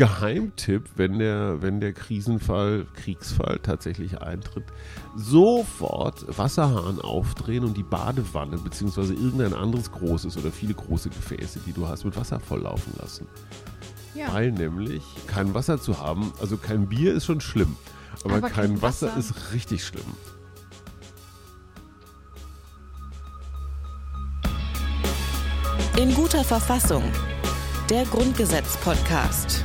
Geheimtipp, wenn der, wenn der Krisenfall, Kriegsfall tatsächlich eintritt, sofort Wasserhahn aufdrehen und die Badewanne beziehungsweise irgendein anderes großes oder viele große Gefäße, die du hast, mit Wasser volllaufen lassen. Ja. Weil nämlich kein Wasser zu haben, also kein Bier ist schon schlimm, aber, Aber kein, kein Wasser Wasser. ist richtig schlimm. In guter Verfassung. Der Grundgesetz-Podcast.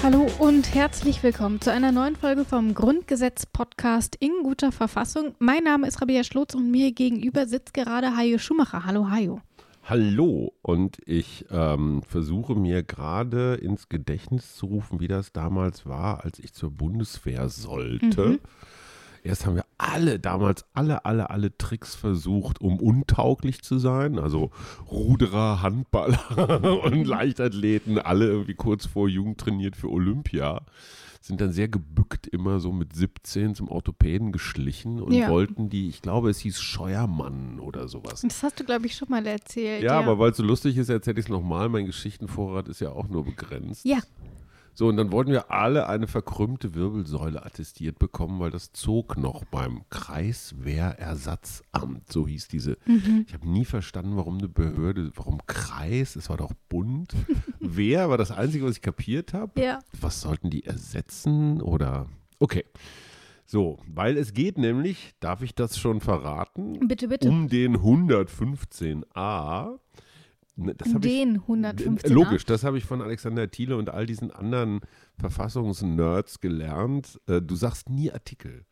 Hallo und herzlich willkommen zu einer neuen Folge vom Grundgesetz-Podcast in guter Verfassung. Mein Name ist Rabia Schlotz und mir gegenüber sitzt gerade Hajo Schumacher. Hallo Hajo. Hallo und ich ähm, versuche mir gerade ins Gedächtnis zu rufen, wie das damals war, als ich zur Bundeswehr sollte. Mhm. Erst haben wir alle, damals alle, alle, alle Tricks versucht, um untauglich zu sein. Also Ruderer, Handballer und Leichtathleten, alle irgendwie kurz vor Jugend trainiert für Olympia. Sind dann sehr gebückt immer so mit 17 zum Orthopäden geschlichen und Ja. wollten die, ich glaube, es hieß Scheuermann oder sowas. Das hast du, glaube ich, schon mal erzählt. Ja, aber weil es so lustig ist, erzähle ich es nochmal. Mein Geschichtenvorrat ist ja auch nur begrenzt. Ja, So, und dann wollten wir alle eine verkrümmte Wirbelsäule attestiert bekommen, weil das zog noch beim Kreiswehrersatzamt. So hieß diese. Mhm. Ich habe nie verstanden, warum eine Behörde, warum Kreis, es war doch bunt. Wehr war das Einzige, was ich kapiert habe. ja. Was sollten die ersetzen oder. Okay. So, weil es geht nämlich, darf ich das schon verraten? Bitte, bitte. um den 115a. Ne, Den ich, 115a. Logisch, das habe ich von Alexander Thiele und all diesen anderen Verfassungsnerds gelernt. Äh, Du sagst nie Artikel.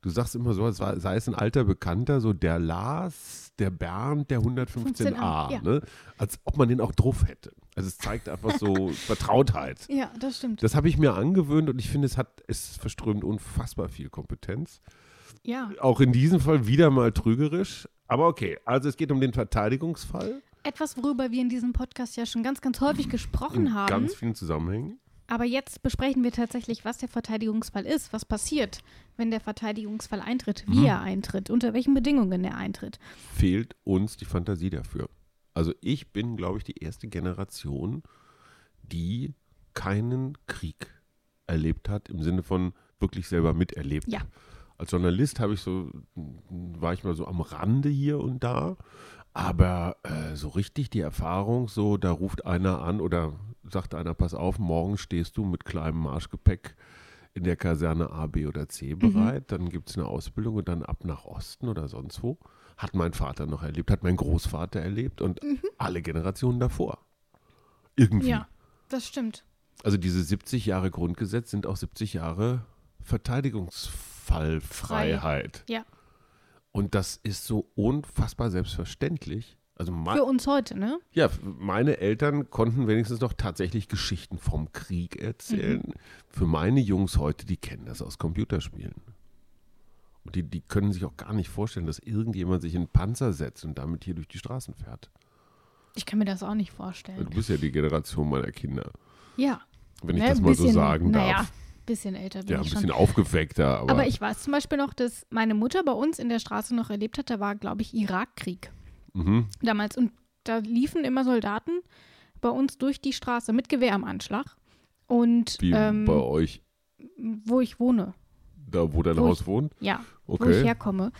Du sagst immer so, als sei es ein alter Bekannter, so der Lars, der Bernd, der 115a. 15a, ja. ne? Als ob man den auch drauf hätte. Also es zeigt einfach so Vertrautheit. Ja, das stimmt. Das habe ich mir angewöhnt und ich finde, es hat, es verströmt unfassbar viel Kompetenz. Ja. Auch in diesem Fall wieder mal trügerisch. Aber okay, also es geht um den Verteidigungsfall Etwas, worüber wir in diesem Podcast ja schon ganz, ganz häufig gesprochen in haben. ganz vielen Zusammenhängen. Aber jetzt besprechen wir tatsächlich, was der Verteidigungsfall ist, was passiert, wenn der Verteidigungsfall eintritt, wie Mhm. er eintritt, unter welchen Bedingungen er eintritt. Fehlt uns die Fantasie dafür. Also ich bin, glaube ich, die erste Generation, die keinen Krieg erlebt hat, im Sinne von wirklich selber miterlebt. Ja. Als Journalist habe ich so, war ich mal so am Rande hier und da, aber äh, so richtig die Erfahrung, so da ruft einer an oder sagt einer, pass auf, morgen stehst du mit kleinem Marschgepäck in der Kaserne A, B oder C bereit, dann gibt es eine Ausbildung und dann ab nach Osten oder sonst wo. Hat mein Vater noch erlebt, hat mein Großvater erlebt und alle Generationen davor. Irgendwie. Ja, das stimmt. Also diese 70 Jahre Grundgesetz sind auch 70 Jahre Verteidigungsfallfreiheit. Ja. Und das ist so unfassbar selbstverständlich. Also Für uns heute, ne? ja, meine Eltern konnten wenigstens noch tatsächlich Geschichten vom Krieg erzählen. Mhm. Für meine Jungs heute, die kennen das aus Computerspielen. Und die, die können sich auch gar nicht vorstellen, dass irgendjemand sich in einen Panzer setzt und damit hier durch die Straßen fährt. Ich kann mir das auch nicht vorstellen. Du bist ja die Generation meiner Kinder, Ja. wenn ich Ne, das mal so bisschen- sagen Naja, darf. Bisschen älter bin Ja, ein ich bisschen schon. aufgeweckter, aber, Aber ich weiß zum Beispiel noch, dass meine Mutter bei uns in der Straße noch erlebt hat, da war, glaube ich, Irakkrieg mhm. damals. Und da liefen immer Soldaten bei uns durch die Straße mit Gewehr am Anschlag. Und wie ähm, bei euch, wo ich wohne, da wo dein wo Haus wohnt. ja, wo ich Okay. herkomme.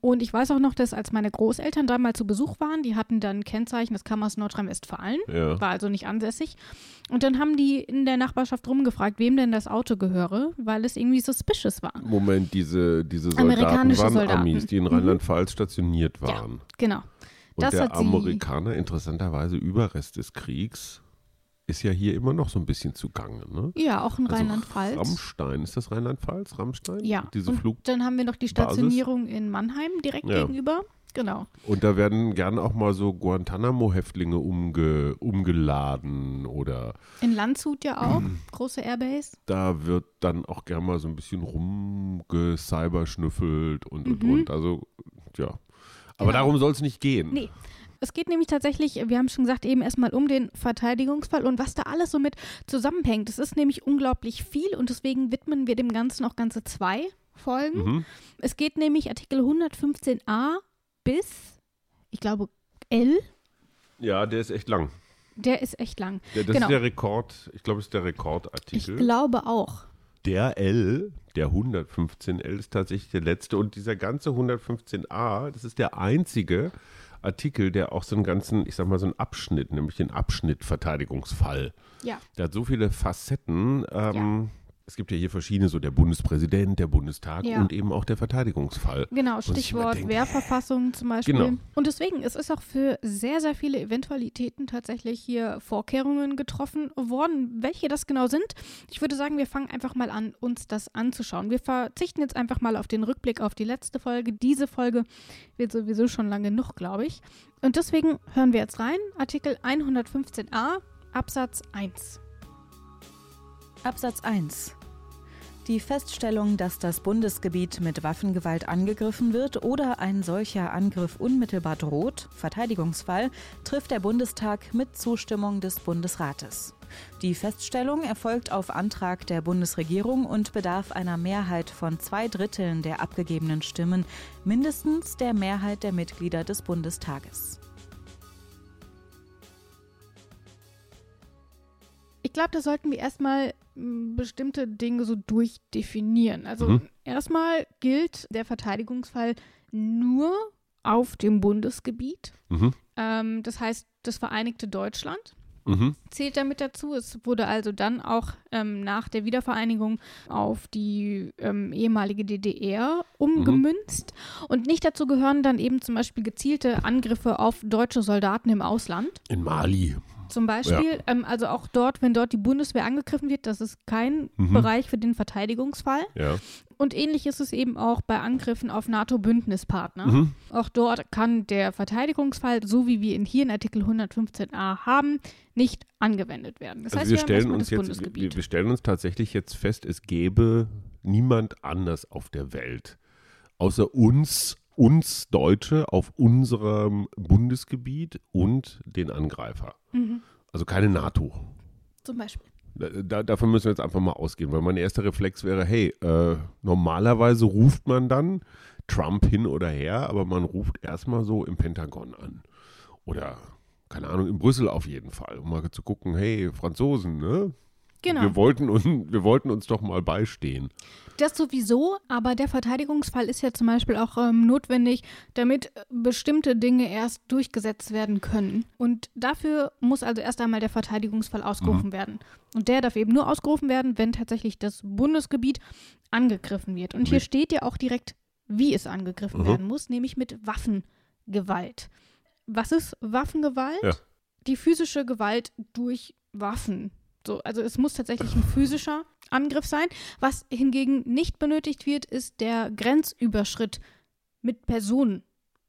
Und ich weiß auch noch, dass als meine Großeltern da mal zu Besuch waren, die hatten dann Kennzeichen, das kam aus Nordrhein-Westfalen, Ja. war also nicht ansässig. Und dann haben die in der Nachbarschaft rumgefragt, wem denn das Auto gehöre, weil es irgendwie suspicious war. Moment, diese, diese Soldaten Amerikanische waren Soldaten. Amis, die in Mhm. Rheinland-Pfalz stationiert waren. Genau. Und Das der Amerikaner, interessanterweise Überrest des Kriegs, ist ja hier immer noch so ein bisschen zugange. Ne? Ja, auch in Also Rheinland-Pfalz. Rammstein, ist das Rheinland-Pfalz? Rammstein? Ja, Diese und Flug. dann haben wir noch die Basis. Stationierung in Mannheim direkt Ja. gegenüber. Genau. Und da werden gern auch mal so Guantanamo-Häftlinge umge, umgeladen oder In Landshut ja auch, große Airbase. da wird dann auch gern mal so ein bisschen rumgecyberschnüffelt und und Mhm. und. Also, ja. Aber Genau. darum soll es nicht gehen. Nee. Es geht nämlich tatsächlich, wir haben schon gesagt, eben erstmal um den Verteidigungsfall und was da alles so mit zusammenhängt. Es ist nämlich unglaublich viel und deswegen widmen wir dem Ganzen auch ganze zwei Folgen. Mhm. Es geht nämlich Artikel 115a bis, ich glaube, L. Ja, der ist echt lang. Der ist echt lang. Ja, das Genau. ist der Rekord, ich glaube, es ist der Ich Rekordartikel. glaube auch. Der L, der 115L, ist tatsächlich der letzte. Und dieser ganze 115a, das ist der einzige Artikel, der auch so einen ganzen, ich sag mal, so einen Abschnitt, nämlich den Abschnitt Verteidigungsfall. Ja. Der hat so viele Facetten. Ähm, Es gibt ja hier verschiedene, so der Bundespräsident, der Bundestag Ja. und eben auch der Verteidigungsfall. Genau, Stichwort denke, Wehrverfassung zum Beispiel. Genau. Und deswegen es ist auch für sehr, sehr viele Eventualitäten tatsächlich hier Vorkehrungen getroffen worden. Welche das genau sind, ich würde sagen, wir fangen einfach mal an, uns das anzuschauen. Wir verzichten jetzt einfach mal auf den Rückblick auf die letzte Folge. Diese Folge wird sowieso schon lange genug, glaube ich. Und deswegen hören wir jetzt rein. Artikel 115a, Absatz 1. Absatz 1. Die Feststellung, dass das Bundesgebiet mit Waffengewalt angegriffen wird oder ein solcher Angriff unmittelbar droht, Verteidigungsfall, trifft der Bundestag mit Zustimmung des Bundesrates. Die Feststellung erfolgt auf Antrag der Bundesregierung und bedarf einer Mehrheit von zwei Dritteln der abgegebenen Stimmen, mindestens der Mehrheit der Mitglieder des Bundestages. Ich glaube, da sollten wir erstmal bestimmte Dinge so durchdefinieren. Also Mhm. erstmal gilt der Verteidigungsfall nur auf dem Bundesgebiet. Mhm. Ähm, das heißt, das Vereinigte Deutschland Mhm. zählt damit dazu. Es wurde also dann auch ähm, nach der Wiedervereinigung auf die ähm, ehemalige DDR umgemünzt. Und nicht dazu gehören dann eben zum Beispiel gezielte Angriffe auf deutsche Soldaten im Ausland. In Mali. Zum Beispiel, ähm, also auch dort, wenn dort die Bundeswehr angegriffen wird, das ist kein Mhm. Bereich für den Verteidigungsfall. Ja. Und ähnlich ist es eben auch bei Angriffen auf NATO-Bündnispartner. Mhm. Auch dort kann der Verteidigungsfall, so wie wir ihn hier in Artikel 115a haben, nicht angewendet werden. Das Also heißt, wir wir stellen uns jetzt, wir, wir stellen uns tatsächlich jetzt fest, es gäbe niemand anders auf der Welt, außer uns, uns Deutsche auf unserem Bundesgebiet und den Angreifer. mhm. Also keine NATO. Zum Beispiel. Da, da, davon müssen wir jetzt einfach mal ausgehen, weil mein erster Reflex wäre, hey, äh, normalerweise ruft man dann Trump hin oder her, aber man ruft erstmal so im Pentagon an. Oder, keine Ahnung, in Brüssel auf jeden Fall, um mal zu gucken, hey, Franzosen, ne? Genau. Wir, wollten, un- wir wollten uns doch mal beistehen. Das sowieso, aber der Verteidigungsfall ist ja zum Beispiel auch ähm, notwendig, damit äh, bestimmte Dinge erst durchgesetzt werden können. Und dafür muss also erst einmal der Verteidigungsfall ausgerufen werden. Und der darf eben nur ausgerufen werden, wenn tatsächlich das Bundesgebiet angegriffen wird. Und hier steht ja auch direkt, wie es angegriffen Mhm. werden muss, nämlich mit Waffengewalt. Was ist Waffengewalt? Ja. Die physische Gewalt durch Waffen. So, also es muss tatsächlich ein physischer Angriff sein. Was hingegen nicht benötigt wird, ist der Grenzüberschritt mit Personen.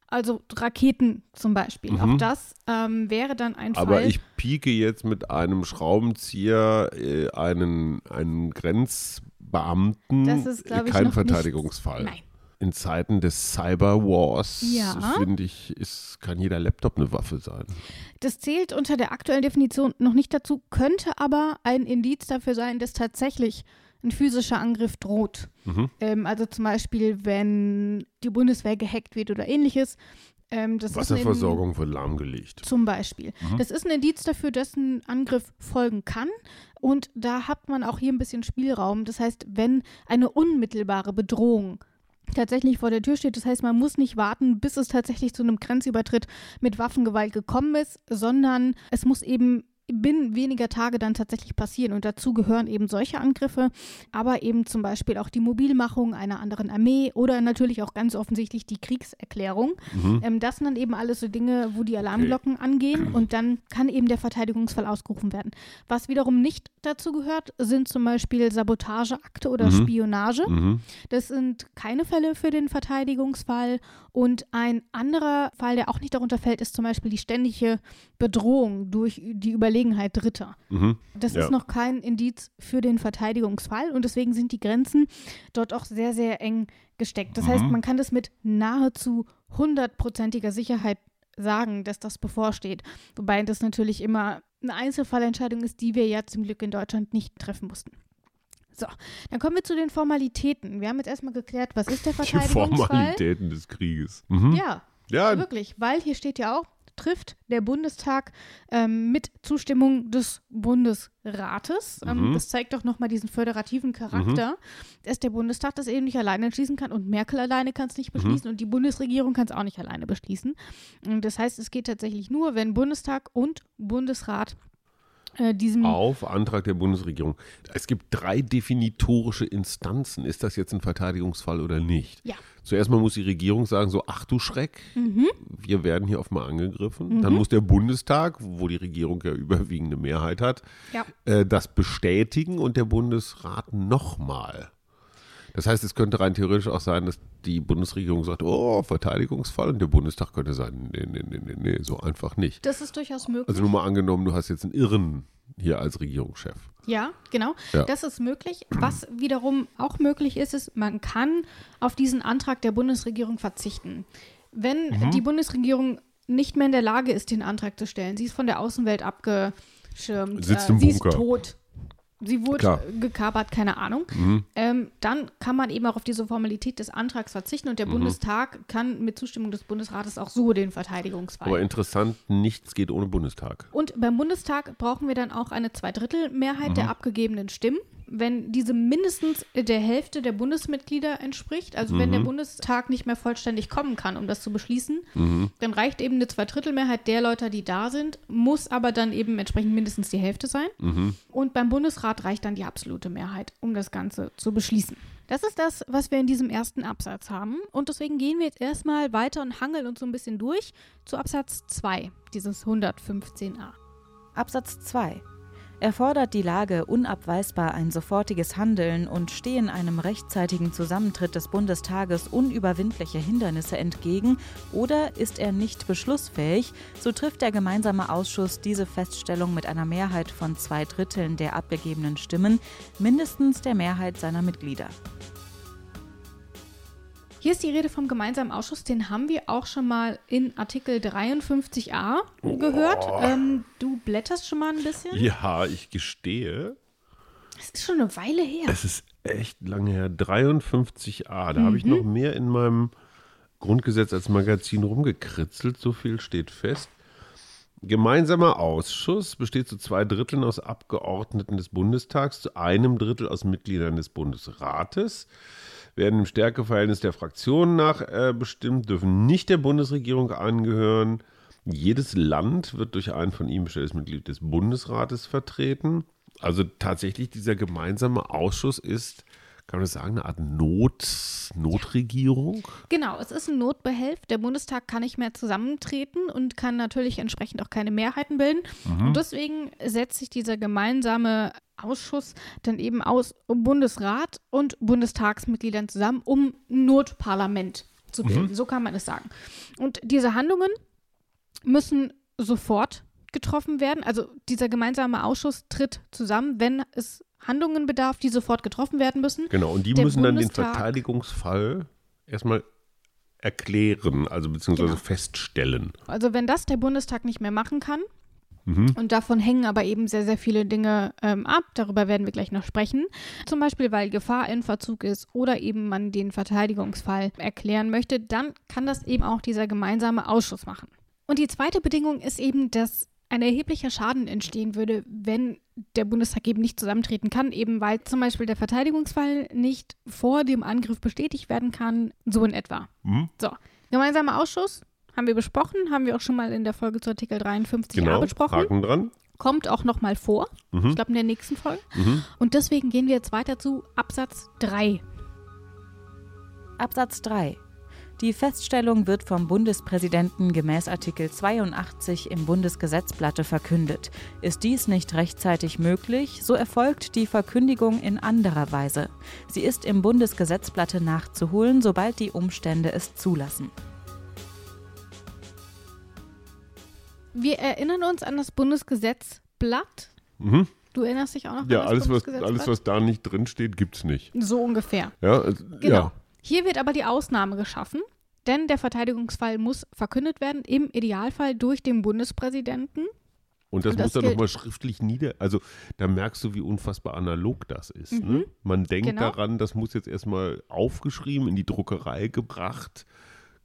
Also Raketen zum Beispiel. Mhm. Auch das ähm, wäre dann ein Aber Fall. ich pieke jetzt mit einem Schraubenzieher äh, einen, einen Grenzbeamten, Das ist, glaub äh, ich, kein Verteidigungsfall. Nein. In Zeiten des Cyberwars, Ja. finde ich, ist, kann jeder Laptop eine Waffe sein. Das zählt unter der aktuellen Definition noch nicht dazu, könnte aber ein Indiz dafür sein, dass tatsächlich ein physischer Angriff droht. Mhm. Ähm, also zum Beispiel, wenn die Bundeswehr gehackt wird oder ähnliches. Ähm, das ist ein- Wasserversorgung wird lahmgelegt. Zum Beispiel. Mhm. Das ist ein Indiz dafür, dass ein Angriff folgen kann. Und da hat man auch hier ein bisschen Spielraum. Das heißt, wenn eine unmittelbare Bedrohung tatsächlich vor der Tür steht, das heißt, man muss nicht warten, bis es tatsächlich zu einem Grenzübertritt mit Waffengewalt gekommen ist, sondern es muss eben binnen weniger Tage dann tatsächlich passieren. Und dazu gehören eben solche Angriffe, aber eben zum Beispiel auch die Mobilmachung einer anderen Armee oder natürlich auch ganz offensichtlich die Kriegserklärung. Mhm. Ähm, das sind dann eben alles so Dinge, wo die Alarmglocken angehen und dann kann eben der Verteidigungsfall ausgerufen werden. Was wiederum nicht dazu gehört, sind zum Beispiel Sabotageakte oder Mhm. Spionage. Mhm. Das sind keine Fälle für den Verteidigungsfall. Und ein anderer Fall, der auch nicht darunter fällt, ist zum Beispiel die ständige Bedrohung durch die Überlegenheit Dritter. Mhm. Das Ja. ist noch kein Indiz für den Verteidigungsfall und deswegen sind die Grenzen dort auch sehr, sehr eng gesteckt. Das heißt, Mhm. man kann das mit nahezu hundertprozentiger Sicherheit sagen, dass das bevorsteht. Wobei das natürlich immer eine Einzelfallentscheidung ist, die wir ja zum Glück in Deutschland nicht treffen mussten. So, dann kommen wir zu den Formalitäten. Wir haben jetzt erstmal geklärt, was ist der Die Verteidigungsfall? Formalitäten des Krieges. Mhm. Ja, Ja, wirklich, weil hier steht ja auch, trifft der Bundestag ähm, mit Zustimmung des Bundesrates. Ähm, Mhm. das zeigt doch nochmal diesen föderativen Charakter, dass der Bundestag das eben nicht alleine entschließen kann und Merkel alleine kann es nicht Mhm. beschließen und die Bundesregierung kann es auch nicht alleine beschließen. Und das heißt, es geht tatsächlich nur, wenn Bundestag und Bundesrat äh, diesem Auf Antrag der Bundesregierung. Es gibt drei definitorische Instanzen. Ist das jetzt ein Verteidigungsfall oder nicht? Ja. Zuerst mal muss die Regierung sagen, so, ach du Schreck, Mhm. wir werden hier offenbar angegriffen. Dann muss der Bundestag, wo die Regierung ja überwiegende Mehrheit hat, Ja. äh, das bestätigen und der Bundesrat nochmal. Das heißt, es könnte rein theoretisch auch sein, dass die Bundesregierung sagt, oh, Verteidigungsfall und der Bundestag könnte sagen, nee, nee, nee, nee, nee, so einfach nicht. Das ist durchaus möglich. Also nur mal angenommen, du hast jetzt einen Irren hier als Regierungschef. Ja, genau. Ja. Das ist möglich. Was wiederum auch möglich ist, ist, man kann auf diesen Antrag der Bundesregierung verzichten. Wenn Mhm. die Bundesregierung nicht mehr in der Lage ist, den Antrag zu stellen, sie ist von der Außenwelt abgeschirmt, Sitzt äh, im sie Bunker. ist tot, sie wurde Klar. gekapert, keine Ahnung, Mhm. ähm, dann kann man eben auch auf diese Formalität des Antrags verzichten und der Mhm. Bundestag kann mit Zustimmung des Bundesrates auch so den Verteidigungsfall. Aber interessant, nichts geht ohne Bundestag. Und beim Bundestag brauchen wir dann auch eine Zweidrittelmehrheit der abgegebenen Stimmen. Wenn diese mindestens der Hälfte der Bundesmitglieder entspricht, also wenn der Bundestag nicht mehr vollständig kommen kann, um das zu beschließen, dann reicht eben eine Zweidrittelmehrheit der Leute, die da sind, muss aber dann eben entsprechend mindestens die Hälfte sein. Und beim Bundesrat reicht dann die absolute Mehrheit, um das Ganze zu beschließen. Das ist das, was wir in diesem ersten Absatz haben. Und deswegen gehen wir jetzt erstmal weiter und hangeln uns so ein bisschen durch zu Absatz 2 dieses 115a. Absatz 2. Erfordert die Lage unabweisbar ein sofortiges Handeln und stehen einem rechtzeitigen Zusammentritt des Bundestages unüberwindliche Hindernisse entgegen oder ist er nicht beschlussfähig, so trifft der gemeinsame Ausschuss diese Feststellung mit einer Mehrheit von zwei Dritteln der abgegebenen Stimmen, mindestens der Mehrheit seiner Mitglieder. Hier ist die Rede vom gemeinsamen Ausschuss, den haben wir auch schon mal in Artikel 53a gehört. Ähm, du blätterst schon mal ein bisschen. Ja, ich gestehe, Das ist schon eine Weile her. es ist echt lange her. 53a, da habe ich noch mehr in meinem Grundgesetz als Magazin rumgekritzelt. So viel steht fest. Gemeinsamer Ausschuss besteht zu zwei Dritteln aus Abgeordneten des Bundestags, zu einem Drittel aus Mitgliedern des Bundesrates. Werden im Stärkeverhältnis der Fraktionen nach äh, bestimmt, dürfen nicht der Bundesregierung angehören. Jedes Land wird durch ein von ihm bestelltes Mitglied des Bundesrates vertreten. Also tatsächlich dieser gemeinsame Ausschuss ist, kann man das sagen, eine Art Not, Notregierung. Genau, es ist ein Notbehelf. Der Bundestag kann nicht mehr zusammentreten und kann natürlich entsprechend auch keine Mehrheiten bilden. Und deswegen setzt sich dieser gemeinsame Ausschuss dann eben aus Bundesrat und Bundestagsmitgliedern zusammen, um ein Notparlament zu bilden. So kann man es sagen. Und diese Handlungen müssen sofort getroffen werden. Also dieser gemeinsame Ausschuss tritt zusammen, wenn es Handlungen bedarf, die sofort getroffen werden müssen. Genau, und die Der müssen dann den Bundestag- Verteidigungsfall erstmal erklären, also beziehungsweise Genau. feststellen. Also wenn das der Bundestag nicht mehr machen kann, Mhm. und davon hängen aber eben sehr, sehr viele Dinge ähm, ab, darüber werden wir gleich noch sprechen, zum Beispiel weil Gefahr in Verzug ist oder eben man den Verteidigungsfall erklären möchte, dann kann das eben auch dieser gemeinsame Ausschuss machen. Und die zweite Bedingung ist eben, dass ein erheblicher Schaden entstehen würde, wenn der Bundestag eben nicht zusammentreten kann, eben weil zum Beispiel der Verteidigungsfall nicht vor dem Angriff bestätigt werden kann, so in etwa. Mhm. So, gemeinsamer Ausschuss haben wir besprochen, haben wir auch schon mal in der Folge zu Artikel 53a Genau, besprochen. Haken dran. Kommt auch noch mal vor, Mhm. ich glaube in der nächsten Folge. Mhm. Und deswegen gehen wir jetzt weiter zu Absatz 3. Absatz 3. Die Feststellung wird vom Bundespräsidenten gemäß Artikel 82 im Bundesgesetzblatte verkündet. Ist dies nicht rechtzeitig möglich, so erfolgt die Verkündigung in anderer Weise. Sie ist im Bundesgesetzblatte nachzuholen, sobald die Umstände es zulassen. Wir erinnern uns an das Bundesgesetzblatt. Mhm. Du erinnerst dich auch noch Ja, an das alles was, Bundesgesetzblatt? alles, was da nicht drin steht, gibt es nicht. So ungefähr. Ja, also, Genau. ja. Hier wird aber die Ausnahme geschaffen, denn der Verteidigungsfall muss verkündet werden, im Idealfall durch den Bundespräsidenten. Und das, Und das muss dann nochmal schriftlich nieder. Also da merkst du, wie unfassbar analog das ist. Mhm. Ne? Man denkt Genau. daran, das muss jetzt erstmal aufgeschrieben, in die Druckerei gebracht,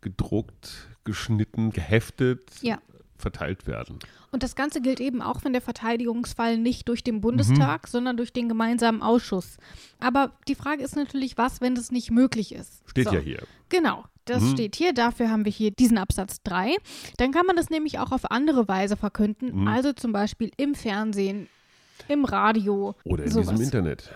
gedruckt, geschnitten, geheftet, Ja. Verteilt werden. Und das Ganze gilt eben auch, wenn der Verteidigungsfall nicht durch den Bundestag, mhm. sondern durch den gemeinsamen Ausschuss. Aber die Frage ist natürlich, was, wenn das nicht möglich ist? Steht so. ja hier. Genau. Das mhm. steht hier, dafür haben wir hier diesen Absatz 3. Dann kann man das nämlich auch auf andere Weise verkünden, mhm. also zum Beispiel im Fernsehen, im Radio. Oder in sowas. diesem Internet.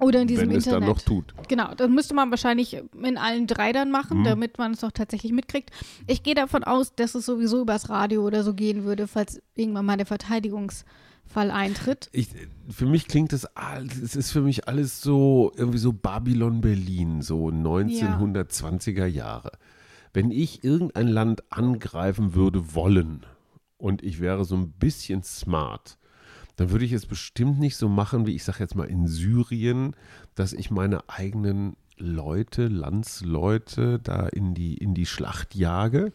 Oder in diesem Wenn Internet. Wenn es dann noch tut. Genau, das müsste man wahrscheinlich in allen drei dann machen, mhm. damit man es auch tatsächlich mitkriegt. Ich gehe davon aus, dass es sowieso übers Radio oder so gehen würde, falls irgendwann mal der Verteidigungsfall eintritt. Ich, für mich klingt das, es ist für mich alles so, irgendwie so Babylon Berlin, so 1920er Jahre. Wenn ich irgendein Land angreifen würde wollen und ich wäre so ein bisschen smart, dann würde ich es bestimmt nicht so machen, wie ich sage jetzt mal in Syrien, dass ich meine eigenen Leute, Landsleute da in die, in die Schlacht jage,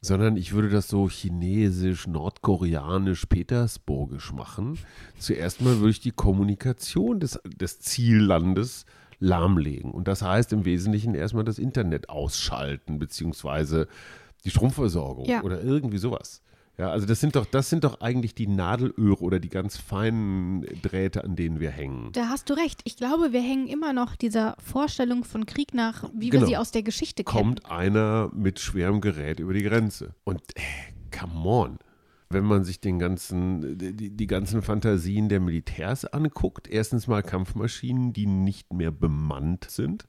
sondern ich würde das so chinesisch, nordkoreanisch, petersburgisch machen. Zuerst mal würde ich die Kommunikation des, des Ziellandes lahmlegen. Und das heißt im Wesentlichen erstmal das Internet ausschalten, beziehungsweise die Stromversorgung ja. oder irgendwie sowas. Ja, also das sind doch, das sind doch eigentlich die Nadelöhre oder die ganz feinen Drähte, an denen wir hängen. Da hast du recht. Ich glaube, wir hängen immer noch dieser Vorstellung von Krieg nach, wie genau. wir sie aus der Geschichte kennen. Kommt einer mit schwerem Gerät über die Grenze. Und äh, come on. Wenn man sich den ganzen, die, die ganzen Fantasien der Militärs anguckt, erstens mal Kampfmaschinen, die nicht mehr bemannt sind.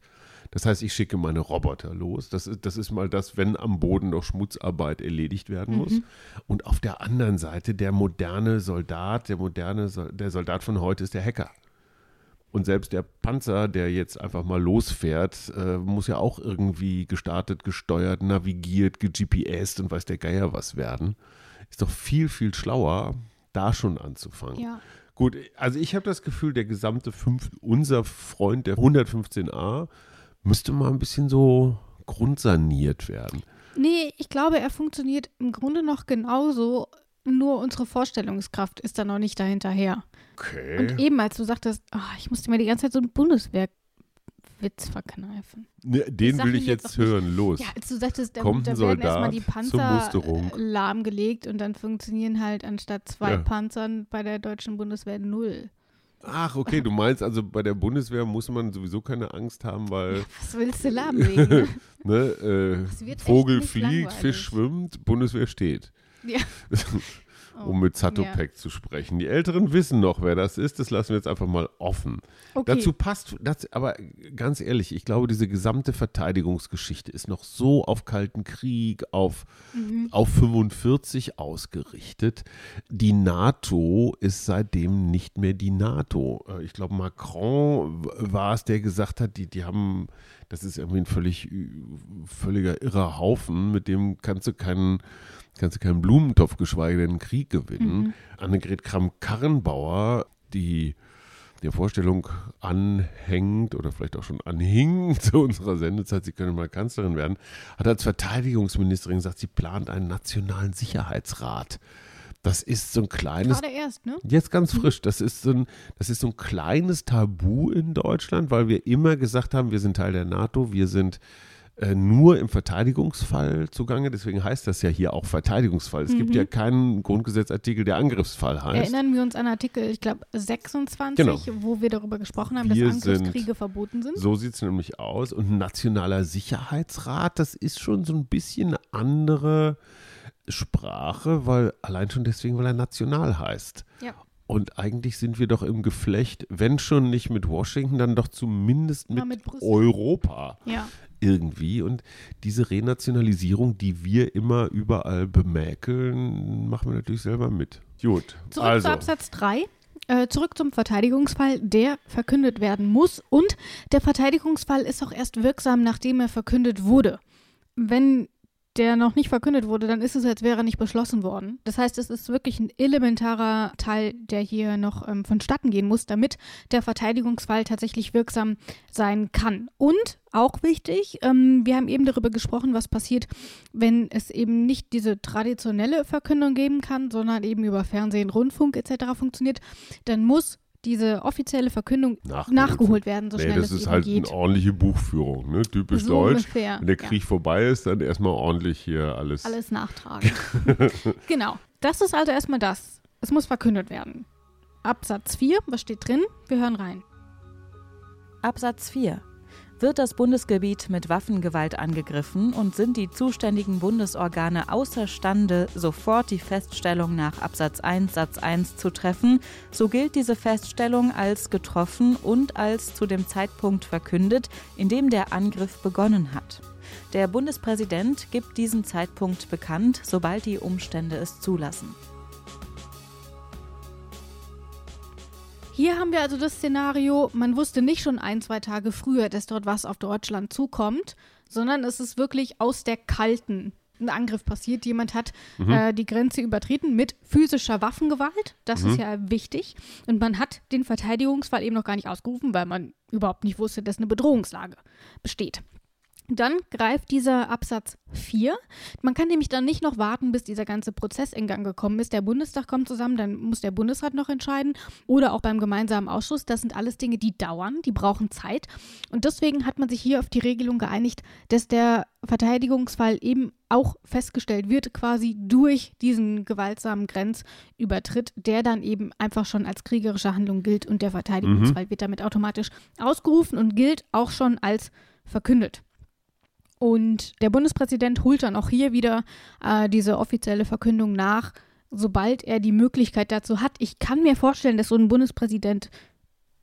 Das heißt, ich schicke meine Roboter los. Das ist, das ist mal das, wenn am Boden noch Schmutzarbeit erledigt werden muss. Mhm. Und auf der anderen Seite der moderne Soldat, der moderne, der Soldat von heute ist der Hacker. Und selbst der Panzer, der jetzt einfach mal losfährt, äh, muss ja auch irgendwie gestartet, gesteuert, navigiert, gegPSt und weiß der Geier was werden. Ist doch viel, viel schlauer, da schon anzufangen. Ja. Gut, also ich habe das Gefühl, der gesamte fünf, unser Freund, der 115a, müsste mal ein bisschen so grundsaniert werden. Nee, ich glaube, er funktioniert im Grunde noch genauso, nur unsere Vorstellungskraft ist da noch nicht dahinterher. Okay. Und eben, als du sagtest, oh, ich musste mir die ganze Zeit so ein Bundeswehr Witz verkneifen. Ne, den will ich jetzt, jetzt hören, los. Ja, als du sagtest, da, Kommt da werden erstmal die Panzer lahmgelegt und dann funktionieren halt anstatt zwei ja. Panzern bei der deutschen Bundeswehr null. Ach, okay, du meinst also bei der Bundeswehr muss man sowieso keine Angst haben, weil. Was willst du lahmlegen? ne, äh, Vogel fliegt, langweilig. Fisch schwimmt, Bundeswehr steht. Ja. um oh, mit Satopek ja. zu sprechen. Die Älteren wissen noch, wer das ist. Das lassen wir jetzt einfach mal offen. Okay. Dazu passt, das, aber ganz ehrlich, ich glaube, diese gesamte Verteidigungsgeschichte ist noch so auf Kalten Krieg, auf, mhm. auf 45 ausgerichtet. Die NATO ist seitdem nicht mehr die NATO. Äh, ich glaube, Macron war es, der gesagt hat, die, die haben das ist irgendwie ein völlig völliger irrer Haufen, mit dem kannst du keinen kannst du keinen Blumentopf, geschweige denn einen Krieg gewinnen. Mhm. Annegret Kramp-Karrenbauer, die der Vorstellung anhängt oder vielleicht auch schon anhing zu unserer Sendezeit, sie könne mal Kanzlerin werden, hat als Verteidigungsministerin gesagt, sie plant einen nationalen Sicherheitsrat. Das ist so ein kleines. Gerade erst, ne? Jetzt ganz mhm. frisch. Das ist, so ein, das ist so ein kleines Tabu in Deutschland, weil wir immer gesagt haben, wir sind Teil der NATO, wir sind äh, nur im Verteidigungsfall zugange. Deswegen heißt das ja hier auch Verteidigungsfall. Es mhm. gibt ja keinen Grundgesetzartikel, der Angriffsfall heißt. Erinnern wir uns an Artikel, ich glaube, 26, genau. wo wir darüber gesprochen haben, wir dass Angriffskriege sind, verboten sind. So sieht es nämlich aus. Und nationaler Sicherheitsrat, das ist schon so ein bisschen eine andere Sprache, weil allein schon deswegen, weil er national heißt. Ja. Und eigentlich sind wir doch im Geflecht, wenn schon nicht mit Washington, dann doch zumindest mit, mit Europa. Ja irgendwie. Und diese Renationalisierung, die wir immer überall bemäkeln, machen wir natürlich selber mit. Gut. Zurück also. zu Absatz 3. Äh, zurück zum Verteidigungsfall, der verkündet werden muss. Und der Verteidigungsfall ist auch erst wirksam, nachdem er verkündet wurde. Wenn der noch nicht verkündet wurde, dann ist es, als wäre er nicht beschlossen worden. Das heißt, es ist wirklich ein elementarer Teil, der hier noch ähm, vonstatten gehen muss, damit der Verteidigungsfall tatsächlich wirksam sein kann. Und auch wichtig, ähm, wir haben eben darüber gesprochen, was passiert, wenn es eben nicht diese traditionelle Verkündung geben kann, sondern eben über Fernsehen, Rundfunk etc. funktioniert, dann muss diese offizielle Verkündung Nachgeholt nachgeholt werden, so nee, schnell das es ist eben halt geht. eine ordentliche Buchführung, ne? Typisch So deutsch. ungefähr, Wenn der ja. Krieg vorbei ist, dann erstmal ordentlich hier alles. Alles nachtragen. genau. Das ist also erstmal das. Es muss verkündet werden. Absatz 4, was steht drin? Wir hören rein. Absatz 4. Wird das Bundesgebiet mit Waffengewalt angegriffen und sind die zuständigen Bundesorgane außerstande, sofort die Feststellung nach Absatz 1 Satz 1 zu treffen, so gilt diese Feststellung als getroffen und als zu dem Zeitpunkt verkündet, in dem der Angriff begonnen hat. Der Bundespräsident gibt diesen Zeitpunkt bekannt, sobald die Umstände es zulassen. Hier haben wir also das Szenario, man wusste nicht schon ein, zwei Tage früher, dass dort was auf Deutschland zukommt, sondern es ist wirklich aus der kalten ein Angriff passiert. Jemand hat äh, die Grenze übertreten mit physischer Waffengewalt. Das ist ja wichtig. Und man hat den Verteidigungsfall eben noch gar nicht ausgerufen, weil man überhaupt nicht wusste, dass eine Bedrohungslage besteht. Dann greift dieser Absatz 4. Man kann nämlich dann nicht noch warten, bis dieser ganze Prozess in Gang gekommen ist. Der Bundestag kommt zusammen, dann muss der Bundesrat noch entscheiden oder auch beim gemeinsamen Ausschuss. Das sind alles Dinge, die dauern, die brauchen Zeit. Und deswegen hat man sich hier auf die Regelung geeinigt, dass der Verteidigungsfall eben auch festgestellt wird, quasi durch diesen gewaltsamen Grenzübertritt, der dann eben einfach schon als kriegerische Handlung gilt und der Verteidigungsfall wird damit automatisch ausgerufen und gilt auch schon als verkündet. Und der Bundespräsident holt dann auch hier wieder äh, diese offizielle Verkündung nach, sobald er die Möglichkeit dazu hat. Ich kann mir vorstellen, dass so ein Bundespräsident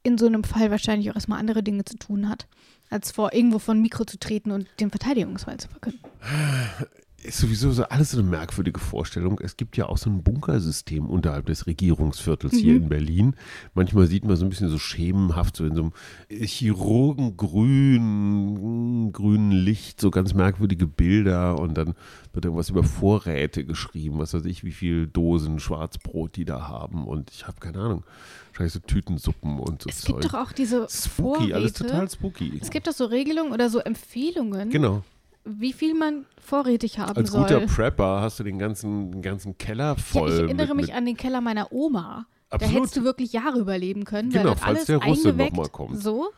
in so einem Fall wahrscheinlich auch erstmal andere Dinge zu tun hat, als vor irgendwo von Mikro zu treten und den Verteidigungsfall zu verkünden. ist sowieso so alles so eine merkwürdige Vorstellung. Es gibt ja auch so ein Bunkersystem unterhalb des Regierungsviertels hier Mhm. in Berlin. Manchmal sieht man so ein bisschen so schemenhaft, so in so einem Chirurgengrün, grünen Licht, so ganz merkwürdige Bilder und dann wird irgendwas über Vorräte geschrieben, was weiß ich, wie viel Dosen Schwarzbrot die da haben und ich habe keine Ahnung, wahrscheinlich so Tütensuppen und so Es Zeug. gibt doch auch diese spooky, alles Vorräte. total spooky. Es gibt doch so Regelungen oder so Empfehlungen, Genau. Wie viel man vorrätig haben Als soll. guter Prepper hast du den ganzen, den ganzen Keller ja, voll. ich erinnere mit, mich mit, an den Keller meiner Oma. Da Absolut. hättest du wirklich Jahre überleben können, Genau, weil das falls alles der Russe noch eingeweckt, mal kommt. So.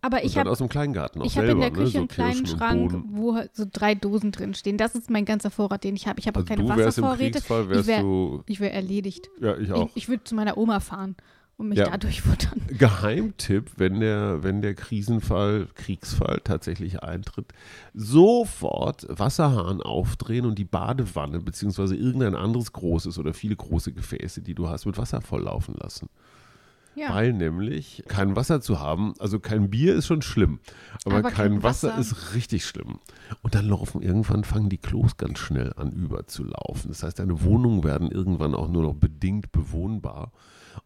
Aber ich habe aus dem Kleingarten auch ich habe in der Küche ne? einen so kleinen Kirschen und Schrank, wo halt so drei Dosen drin stehen. Das ist mein ganzer Vorrat, den ich habe. Ich habe auch Also keine du wärst im Wasservorräte. Kriegsfall, wärst ich wäre wär erledigt. ja, ich auch. Ich, ich würde zu meiner Oma fahren und mich Ja. da durchfuttern. Geheimtipp, wenn der, wenn der Krisenfall, Kriegsfall tatsächlich eintritt, sofort Wasserhahn aufdrehen und die Badewanne beziehungsweise irgendein anderes großes oder viele große Gefäße, die du hast, mit Wasser volllaufen lassen. Ja. Weil nämlich kein Wasser zu haben, also kein Bier ist schon schlimm, aber, Aber kein kein Wasser, Wasser. ist richtig schlimm. Und dann laufen irgendwann, fangen die Klos ganz schnell an überzulaufen. Das heißt, deine Wohnungen werden irgendwann auch nur noch bedingt bewohnbar.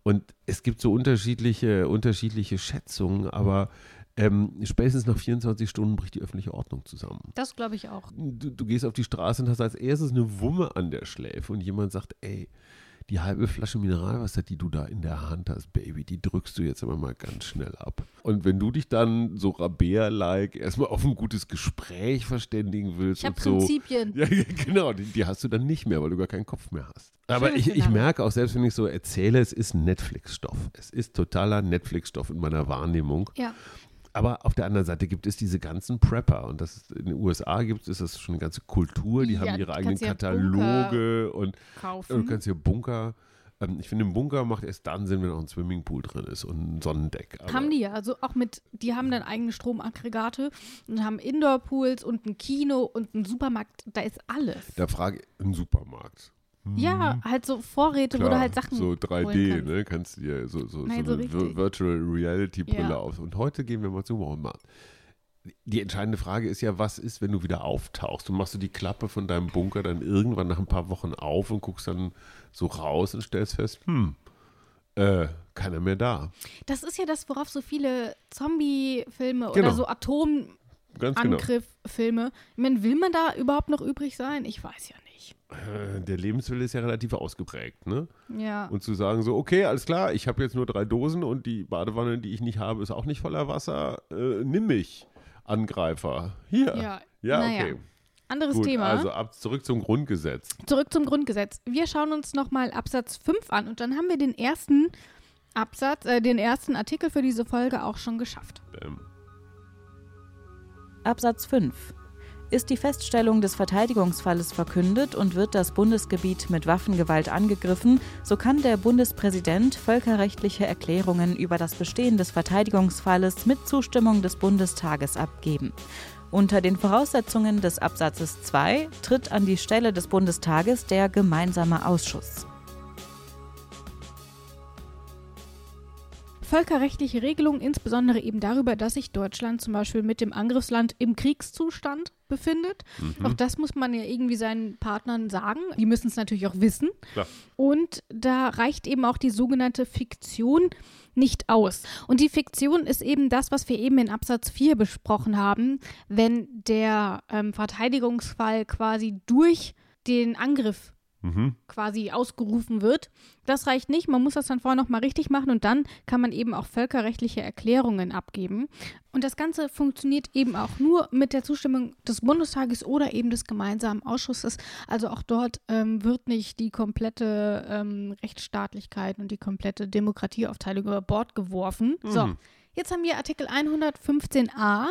Und es gibt so unterschiedliche, unterschiedliche Schätzungen, aber ähm, spätestens nach 24 Stunden bricht die öffentliche Ordnung zusammen. Das glaube ich auch. Du, du gehst auf die Straße und hast als erstes eine Wumme an der Schläfe und jemand sagt, ey, die halbe Flasche Mineralwasser, die du da in der Hand hast, Baby, die drückst du jetzt aber mal ganz schnell ab. Und wenn du dich dann so Rabea-like erstmal auf ein gutes Gespräch verständigen willst Ich habe und so. Prinzipien. Ja, genau, die, die hast du dann nicht mehr, weil du gar keinen Kopf mehr hast. Aber ich, ich merke auch, selbst wenn ich so erzähle, es ist Netflix-Stoff. Es ist totaler Netflix-Stoff in meiner Wahrnehmung. Ja. Aber auf der anderen Seite gibt es diese ganzen Prepper und das ist, in den USA gibt es das schon eine ganze Kultur, die Ja, haben ihre eigenen Kataloge und Kaufen. du kannst hier Bunker. Ähm, ich finde, ein Bunker macht erst dann Sinn, wenn auch ein Swimmingpool drin ist und ein Sonnendeck. Aber haben die ja, also auch mit, die haben dann eigene Stromaggregate und haben Indoor-Pools und ein Kino und einen Supermarkt, da ist alles. Da frage ich, ein Supermarkt. Ja, halt so Vorräte, wo du Klar, halt Sachen so holen 3D, kannst. ne? Kannst du dir so, so, Nein, so so eine Virtual Reality Brille Ja. auf. Und heute gehen wir mal zum Walmart. Die entscheidende Frage ist ja, was ist, wenn du wieder auftauchst? Und machst du die Klappe von deinem Bunker dann irgendwann nach ein paar Wochen auf und guckst dann so raus und stellst fest, hm, äh, keiner mehr da. Das ist ja das, worauf so viele Zombie-Filme Genau. oder so Ganz genau. Atomangriff-Filme. Ich meine, will man da überhaupt noch übrig sein? Ich weiß ja nicht. Äh, Der Lebenswille ist ja relativ ausgeprägt, ne? Ja. Und zu sagen so, okay, alles klar, ich habe jetzt nur drei Dosen und die Badewanne, die ich nicht habe, ist auch nicht voller Wasser. Äh, nimm mich, Angreifer. Hier. Ja, Ja, naja. okay. Anderes Gut, Thema. also ab zurück zum Grundgesetz. Zurück zum Grundgesetz. Wir schauen uns nochmal Absatz 5 an und dann haben wir den ersten Absatz, äh, den ersten Artikel für diese Folge auch schon geschafft. Ähm, Absatz 5. Ist die Feststellung des Verteidigungsfalles verkündet und wird das Bundesgebiet mit Waffengewalt angegriffen, so kann der Bundespräsident völkerrechtliche Erklärungen über das Bestehen des Verteidigungsfalles mit Zustimmung des Bundestages abgeben. Unter den Voraussetzungen des Absatzes 2 tritt an die Stelle des Bundestages der gemeinsame Ausschuss. Völkerrechtliche Regelungen, insbesondere eben darüber, dass sich Deutschland zum Beispiel mit dem Angriffsland im Kriegszustand befindet. mhm. Auch das muss man ja irgendwie seinen Partnern sagen. Die müssen es natürlich auch wissen. Klar. Und da reicht eben auch die sogenannte Fiktion nicht aus. Und die Fiktion ist eben das, was wir eben in Absatz 4 besprochen haben, wenn der ähm, Verteidigungsfall quasi durch den Angriff Mhm. quasi ausgerufen wird. Das reicht nicht, man muss das dann vorher nochmal richtig machen und dann kann man eben auch völkerrechtliche Erklärungen abgeben. Und das Ganze funktioniert eben auch nur mit der Zustimmung des Bundestages oder eben des gemeinsamen Ausschusses. Also auch dort ähm, wird nicht die komplette ähm, Rechtsstaatlichkeit und die komplette Demokratieaufteilung über Bord geworfen. So, Mhm. jetzt haben wir Artikel 115a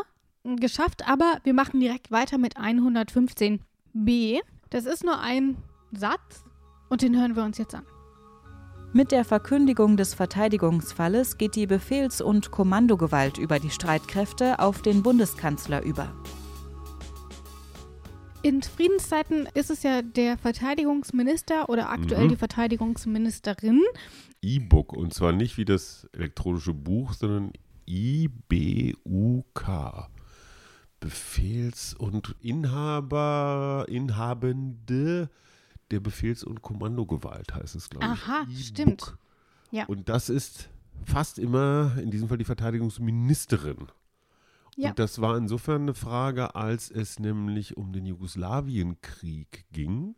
geschafft, aber wir machen direkt weiter mit 115b. Das ist nur ein Satz und den hören wir uns jetzt an. Mit der Verkündigung des Verteidigungsfalles geht die Befehls- und Kommandogewalt über die Streitkräfte auf den Bundeskanzler über. In Friedenszeiten ist es ja der Verteidigungsminister oder aktuell Mhm. die Verteidigungsministerin. E-Book und zwar nicht wie das elektronische Buch, sondern IBUK. Befehls- und Inhaber, Inhabende der Befehls- und Kommandogewalt heißt es, glaube ich. Aha, stimmt. Ja. Und das ist fast immer, in diesem Fall die Verteidigungsministerin. Ja. Und das war insofern eine Frage, als es nämlich um den Jugoslawienkrieg ging.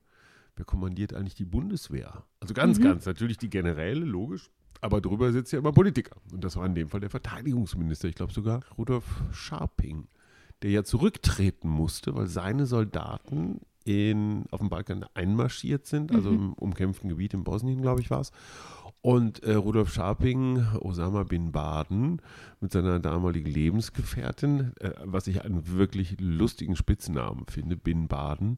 Wer kommandiert eigentlich die Bundeswehr? Also ganz, Mhm. ganz natürlich die Generäle, logisch. Aber drüber sitzt ja immer Politiker. Und das war in dem Fall der Verteidigungsminister, ich glaube sogar Rudolf Scharping, der ja zurücktreten musste, weil seine Soldaten in, auf dem Balkan einmarschiert sind, also Mhm. im umkämpften Gebiet in Bosnien, glaube ich, war es. Und äh, Rudolf Scharping, Osama bin Baden, mit seiner damaligen Lebensgefährtin, äh, was ich einen wirklich lustigen Spitznamen finde, bin Baden,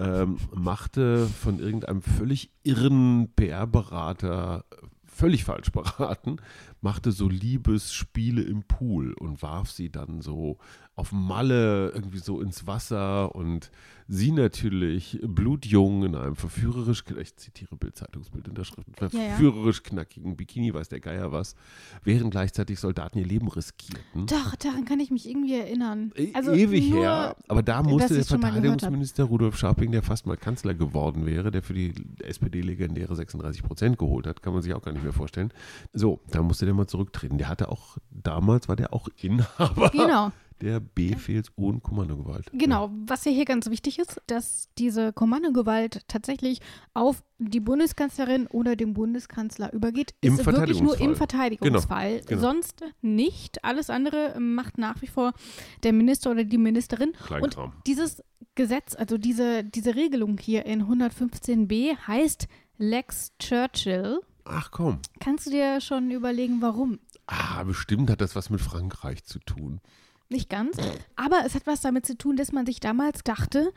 ähm, machte von irgendeinem völlig irren PR-Berater, völlig falsch beraten, machte so Liebesspiele im Pool und warf sie dann so auf Malle irgendwie so ins Wasser und sie natürlich blutjung in einem verführerisch, ich zitiere Bild-Zeitungsbild in der Schrift, ja. verführerisch knackigen Bikini, weiß der Geier was, während gleichzeitig Soldaten ihr Leben riskierten. Doch, daran kann ich mich irgendwie erinnern. E- Also Ewig nur, her. Aber da musste der. Verteidigungsminister Rudolf Scharping, der fast mal Kanzler geworden wäre, der für die SPD legendäre 36 Prozent geholt hat, kann man sich auch gar nicht mehr vorstellen. So, da musste der mal zurücktreten. Der hatte auch, damals war der auch Inhaber Genau, der Befehls- und Kommandogewalt. genau. Was ja hier ganz wichtig ist, dass diese Kommandogewalt tatsächlich auf die Bundeskanzlerin oder den Bundeskanzler übergeht, Im ist wirklich nur im Verteidigungsfall. Verteidigungsfall. genau. Sonst nicht. Alles andere macht nach wie vor der Minister oder die Ministerin. Und Kleinkram. dieses Gesetz, also diese, diese Regelung hier in 115b heißt Lex Churchill. Ach komm. Kannst du dir schon überlegen, warum? Ah, bestimmt hat das was mit Frankreich zu tun. Nicht ganz. Aber es hat was damit zu tun, dass man sich damals dachte,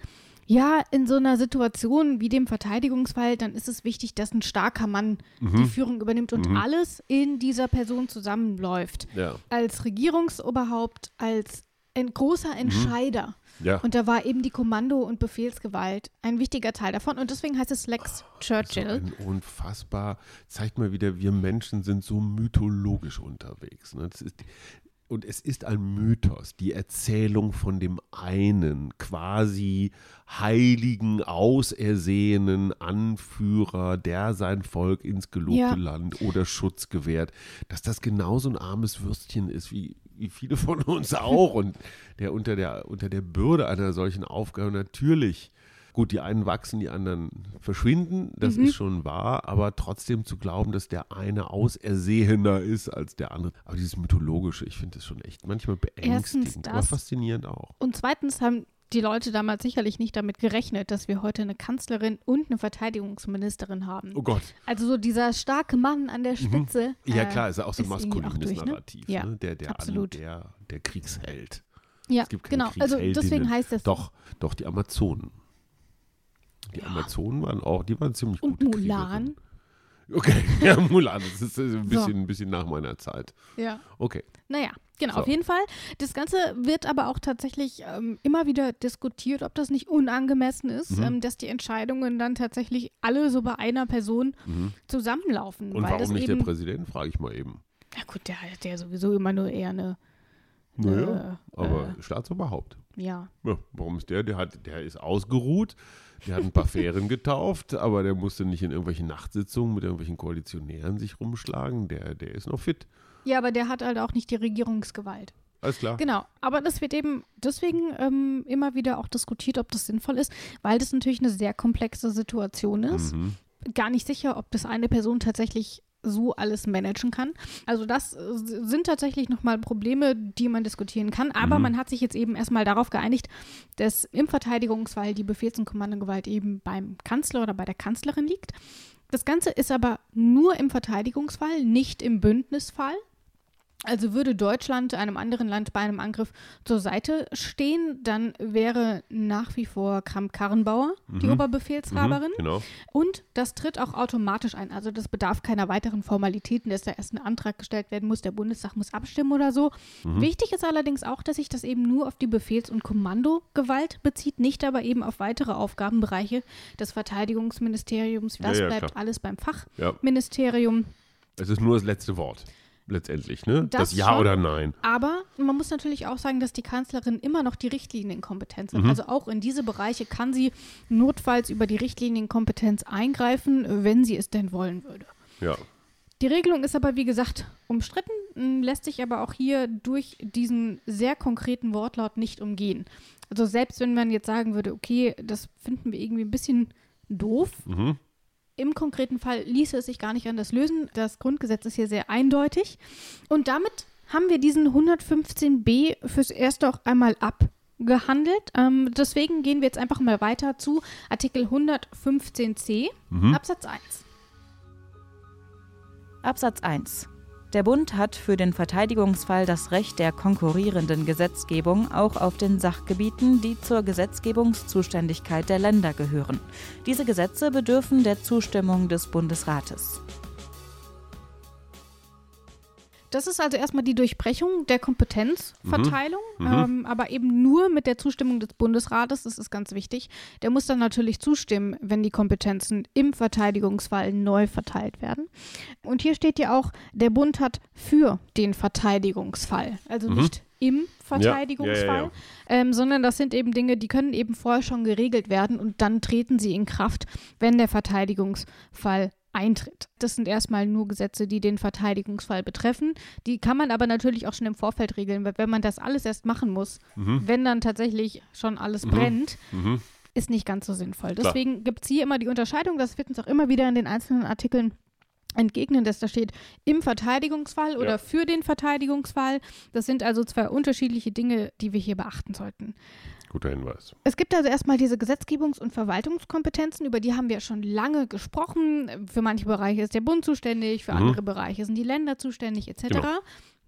ja, in so einer Situation wie dem Verteidigungsfall, dann ist es wichtig, dass ein starker Mann die Führung übernimmt und Mhm. alles in dieser Person zusammenläuft. Ja. Als Regierungsoberhaupt, als ein großer Mhm. Entscheider. Ja. Und da war eben die Kommando- und Befehlsgewalt ein wichtiger Teil davon. Und deswegen heißt es Lex So Churchill. ein unfassbar, zeigt mal wieder, wir Menschen sind so mythologisch unterwegs. Ne? Das ist, und es ist ein Mythos, die Erzählung von dem einen quasi heiligen, ausersehenen Anführer, der sein Volk ins gelobte Ja. Land oder Schutz gewährt, dass das genauso ein armes Würstchen ist wie, wie viele von uns auch und der unter der, unter der Bürde einer solchen Aufgabe natürlich Gut, die einen wachsen, die anderen verschwinden, das Mhm. ist schon wahr, aber trotzdem zu glauben, dass der eine ausersehener ist als der andere. Aber dieses Mythologische, ich finde das schon echt manchmal beängstigend, Erstens aber das. faszinierend auch. Und zweitens haben die Leute damals sicherlich nicht damit gerechnet, dass wir heute eine Kanzlerin und eine Verteidigungsministerin haben. Oh Gott. Also so dieser starke Mann an der Spitze. Mhm. Ja, äh, klar, ist ja auch so ein maskulines durch, ne? Narrativ. Ja, ne? Der, der, absolut. An, der, der Kriegsheld. Ja, Es gibt keine genau. Also deswegen heißt das. Doch, doch, die Amazonen. Die Amazonen waren auch, die waren ziemlich Und gute Mulan. Kriegerinnen. Okay, ja, Mulan, das ist äh, ein bisschen, ein bisschen nach meiner Zeit. Ja. Okay. Naja, genau, So. auf jeden Fall. Das Ganze wird aber auch tatsächlich ähm, immer wieder diskutiert, ob das nicht unangemessen ist, Mhm. ähm, dass die Entscheidungen dann tatsächlich alle so bei einer Person Mhm. zusammenlaufen. Und weil warum das nicht eben, der Präsident, frage ich mal eben. Ja gut, der hat ja sowieso immer nur eher eine. Naja, äh, aber Staatsoberhaupt. Ja. Ja, warum ist der? Der, hat, der ist ausgeruht, der hat ein paar Fähren getauft, aber der musste nicht in irgendwelchen Nachtsitzungen mit irgendwelchen Koalitionären sich rumschlagen. Der, der ist noch fit. Ja, aber der hat halt auch nicht die Regierungsgewalt. Alles klar. Genau, aber das wird eben deswegen ähm, immer wieder auch diskutiert, ob das sinnvoll ist, weil das natürlich eine sehr komplexe Situation ist. Mhm. Gar nicht sicher, ob das eine Person tatsächlich so alles managen kann. Also das äh, sind tatsächlich nochmal Probleme, die man diskutieren kann. Aber Mhm. man hat sich jetzt eben erstmal darauf geeinigt, dass im Verteidigungsfall die Befehls- und Kommandogewalt eben beim Kanzler oder bei der Kanzlerin liegt. Das Ganze ist aber nur im Verteidigungsfall, nicht im Bündnisfall. Also würde Deutschland einem anderen Land bei einem Angriff zur Seite stehen, dann wäre nach wie vor Kramp-Karrenbauer die Mhm. Oberbefehlshaberin. Mhm, genau. Und das tritt auch automatisch ein. Also das bedarf keiner weiteren Formalitäten, dass da erst ein Antrag gestellt werden muss, der Bundestag muss abstimmen oder so. Mhm. Wichtig ist allerdings auch, dass sich das eben nur auf die Befehls- und Kommandogewalt bezieht, nicht aber eben auf weitere Aufgabenbereiche des Verteidigungsministeriums. Das Ja, ja, bleibt klar. alles beim Ja. Fachministerium. Es ist nur das letzte Wort. Letztendlich, ne? Das Das, Ja schon. oder Nein. Aber man muss natürlich auch sagen, dass die Kanzlerin immer noch die Richtlinienkompetenz hat. Mhm. Also auch in diese Bereiche kann sie notfalls über die Richtlinienkompetenz eingreifen, wenn sie es denn wollen würde. Ja. Die Regelung ist aber, wie gesagt, umstritten, lässt sich aber auch hier durch diesen sehr konkreten Wortlaut nicht umgehen. Also selbst wenn man jetzt sagen würde, okay, das finden wir irgendwie ein bisschen doof, Mhm. Im konkreten Fall ließe es sich gar nicht anders lösen. Das Grundgesetz ist hier sehr eindeutig. Und damit haben wir diesen 115b fürs Erste auch einmal abgehandelt. Ähm, deswegen gehen wir jetzt einfach mal weiter zu Artikel 115c Mhm. Absatz 1. Absatz 1. Der Bund hat für den Verteidigungsfall das Recht der konkurrierenden Gesetzgebung auch auf den Sachgebieten, die zur Gesetzgebungszuständigkeit der Länder gehören. Diese Gesetze bedürfen der Zustimmung des Bundesrates. Das ist also erstmal die Durchbrechung der Kompetenzverteilung, Mhm. Mhm. Ähm, aber eben nur mit der Zustimmung des Bundesrates, das ist ganz wichtig. Der muss dann natürlich zustimmen, wenn die Kompetenzen im Verteidigungsfall neu verteilt werden. Und hier steht ja auch, der Bund hat für den Verteidigungsfall, also Mhm. nicht im Verteidigungsfall, Ja, ja, ja. Ähm, sondern das sind eben Dinge, die können eben vorher schon geregelt werden und dann treten sie in Kraft, wenn der Verteidigungsfall eintritt. Das sind erstmal nur Gesetze, die den Verteidigungsfall betreffen. Die kann man aber natürlich auch schon im Vorfeld regeln, weil wenn man das alles erst machen muss, Mhm. wenn dann tatsächlich schon alles Mhm. brennt, Mhm. ist nicht ganz so sinnvoll. Deswegen gibt es hier immer die Unterscheidung, das wird uns auch immer wieder in den einzelnen Artikeln entgegnen, dass da steht im Verteidigungsfall oder Ja. für den Verteidigungsfall. Das sind also zwei unterschiedliche Dinge, die wir hier beachten sollten. Guter Hinweis. Es gibt also erstmal diese Gesetzgebungs- und Verwaltungskompetenzen, über die haben wir schon lange gesprochen. Für manche Bereiche ist der Bund zuständig, für Mhm. andere Bereiche sind die Länder zuständig, etc. Genau.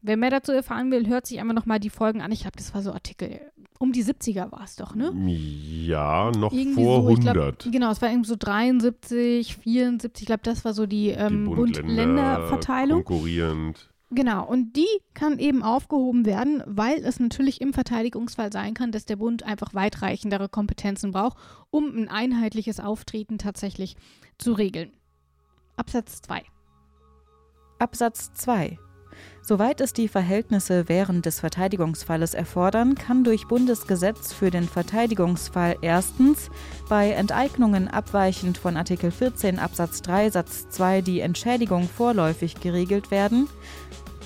Wer mehr dazu erfahren will, hört sich einmal nochmal die Folgen an. Ich glaube, das war so Artikel, um die 70er war es doch, ne? Ja, noch Irgendwie vor so, ich glaub, 100. Genau, es war irgendwie so 73, 74, ich glaube, das war so die, ähm, die Bund-Länder Bund-Länder-Verteilung. konkurrierend. Genau, und die kann eben aufgehoben werden, weil es natürlich im Verteidigungsfall sein kann, dass der Bund einfach weitreichendere Kompetenzen braucht, um ein einheitliches Auftreten tatsächlich zu regeln. Absatz 2. Absatz 2. Soweit es die Verhältnisse während des Verteidigungsfalles erfordern, kann durch Bundesgesetz für den Verteidigungsfall erstens bei Enteignungen abweichend von Artikel 14 Absatz 3 Satz 2 die Entschädigung vorläufig geregelt werden.